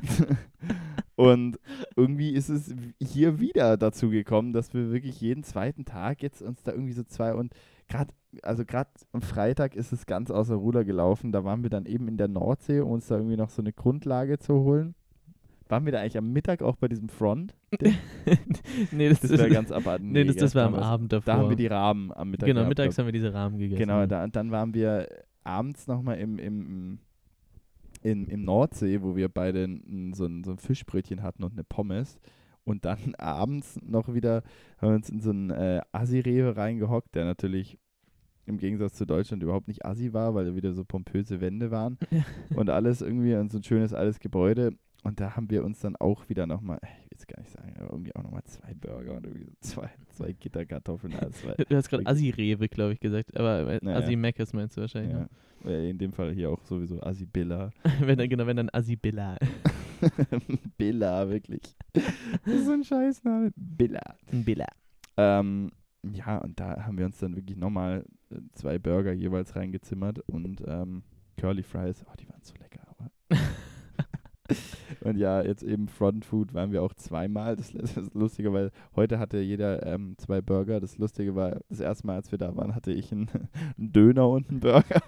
und irgendwie ist es hier wieder dazu gekommen, dass wir wirklich jeden zweiten Tag jetzt uns da irgendwie so zwei und gerade, also gerade am Freitag ist es ganz außer Ruder gelaufen. Da waren wir dann eben in der Nordsee, um uns da irgendwie noch so eine Grundlage zu holen. Waren wir da eigentlich am Mittag auch bei diesem Front? nee, das, Das ist, ganz abartig. nee, das, das war am Abend davor. Da haben wir die Rahmen am Mittag genau, gehabt. mittags haben wir diese Rahmen gegessen. Genau, da, dann waren wir abends nochmal im, im, im, im Nordsee, wo wir beide so, ein, so ein Fischbrötchen hatten und eine Pommes. Und dann abends noch wieder haben wir uns in so einen äh, Assi-Rewe reingehockt, der natürlich im Gegensatz zu Deutschland überhaupt nicht Assi war, weil da wieder so pompöse Wände waren und alles irgendwie und so ein schönes altes Gebäude. Und da haben wir uns dann auch wieder nochmal, ich will es gar nicht sagen, aber irgendwie auch nochmal zwei Burger und irgendwie so zwei, zwei Gitterkartoffeln. Also zwei, Du hast gerade Assi-Rewe, glaube ich, gesagt. Aber äh, Naja. Assi-Meckes meinst du wahrscheinlich. ja. Äh, In dem Fall hier auch sowieso Assi Billa. Ne? wenn dann, genau, wenn dann Assi-Billa. Billa, wirklich. Das ist so ein Scheißname. Billa. Billa. Ähm, ja, und da haben wir uns dann wirklich nochmal äh, zwei Burger jeweils reingezimmert und ähm, Curly Fries, oh, die waren so lecker, aber. und ja, jetzt eben Front Food waren wir auch zweimal. Das, das ist lustiger, weil heute hatte jeder ähm, zwei Burger. Das Lustige war, das erste Mal, als wir da waren, hatte ich einen, einen Döner und einen Burger.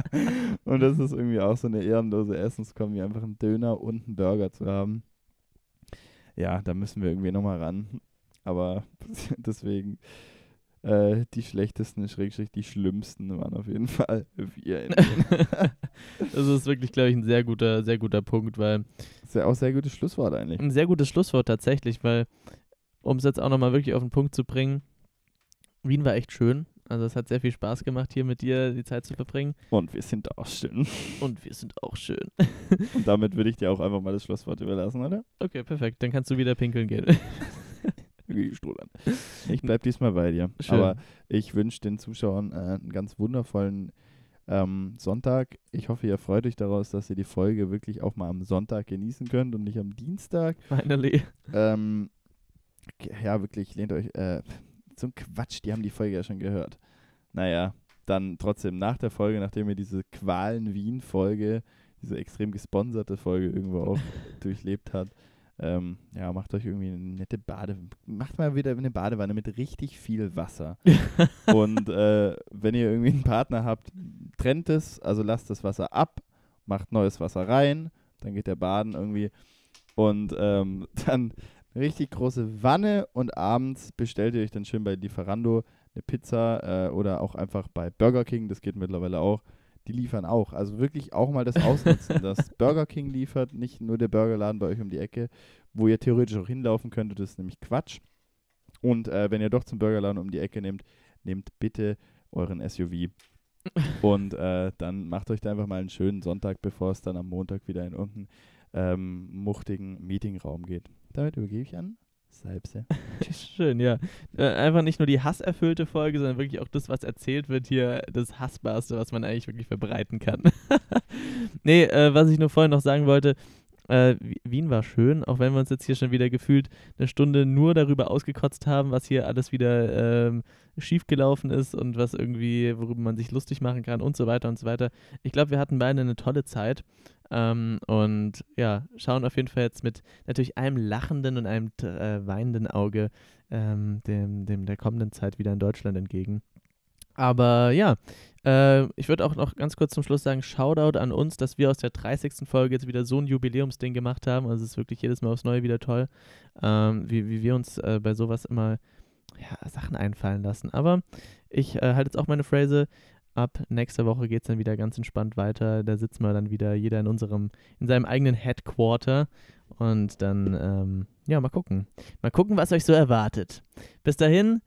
und das ist irgendwie auch so eine ehrenlose Essenskombi, einfach einen Döner und einen Burger zu haben. Ja, da müssen wir irgendwie nochmal ran. Aber deswegen äh, die schlechtesten, schrägstrich die schlimmsten waren auf jeden Fall wir. das ist wirklich, glaube ich, ein sehr guter, sehr guter Punkt, weil. Das ist ja auch ein sehr gutes Schlusswort eigentlich. Ein sehr gutes Schlusswort tatsächlich, weil, um es jetzt auch nochmal wirklich auf den Punkt zu bringen, Wien war echt schön. Also es hat sehr viel Spaß gemacht, hier mit dir die Zeit zu verbringen. Und wir sind auch schön. Und wir sind auch schön. Und damit würde ich dir auch einfach mal das Schlusswort überlassen, oder? Okay, perfekt. Dann kannst du wieder pinkeln gehen. ich bleib diesmal bei dir. Schön. Aber ich wünsche den Zuschauern äh, einen ganz wundervollen ähm, Sonntag. Ich hoffe, ihr freut euch daraus, dass ihr die Folge wirklich auch mal am Sonntag genießen könnt und nicht am Dienstag. Finally. Ähm, ja, wirklich, lehnt euch äh, zum Quatsch. Die haben die Folge ja schon gehört. Naja, dann trotzdem nach der Folge, nachdem ihr diese Qualen Wien-Folge, diese extrem gesponserte Folge irgendwo auch durchlebt habt, ähm, ja, macht euch irgendwie eine nette Bade, macht mal wieder eine Badewanne mit richtig viel Wasser. und äh, wenn ihr irgendwie einen Partner habt, trennt es, also lasst das Wasser ab, macht neues Wasser rein, dann geht der baden irgendwie und ähm, dann eine richtig große Wanne und abends bestellt ihr euch dann schön bei Lieferando eine Pizza äh, oder auch einfach bei Burger King, das geht mittlerweile auch die liefern auch. Also wirklich auch mal das ausnutzen, dass Burger King liefert, nicht nur der Burgerladen bei euch um die Ecke, wo ihr theoretisch auch hinlaufen könntet, das ist nämlich Quatsch. Und äh, wenn ihr doch zum Burgerladen um die Ecke nehmt, nehmt bitte euren SUV. Und äh, dann macht euch da einfach mal einen schönen Sonntag, bevor es dann am Montag wieder in irgendeinen ähm, muchtigen Meetingraum geht. Damit übergebe ich an Salbse. Schön, ja. Äh, einfach nicht nur die hasserfüllte Folge, sondern wirklich auch das, was erzählt wird, hier das Hassbarste, was man eigentlich wirklich verbreiten kann. nee, äh, was ich nur vorhin noch sagen wollte, äh, Wien war schön, auch wenn wir uns jetzt hier schon wieder gefühlt eine Stunde nur darüber ausgekotzt haben, was hier alles wieder ähm, schiefgelaufen ist und was irgendwie, worüber man sich lustig machen kann und so weiter und so weiter. Ich glaube, wir hatten beide eine tolle Zeit ähm, und ja, schauen auf jeden Fall jetzt mit natürlich einem lachenden und einem äh, weinenden Auge ähm, dem, dem der kommenden Zeit wieder in Deutschland entgegen. Aber ja, äh, ich würde auch noch ganz kurz zum Schluss sagen, Shoutout an uns, dass wir aus der 30. Folge jetzt wieder so ein Jubiläumsding gemacht haben. Also es ist wirklich jedes Mal aufs Neue wieder toll, ähm, wie, wie wir uns äh, bei sowas immer ja, Sachen einfallen lassen. Aber ich äh, halte jetzt auch meine Phrase, ab nächster Woche geht es dann wieder ganz entspannt weiter. Da sitzen wir dann wieder jeder in unserem, in seinem eigenen Headquarter und dann, ähm, ja, mal gucken. Mal gucken, was euch so erwartet. Bis dahin,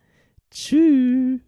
tschüss.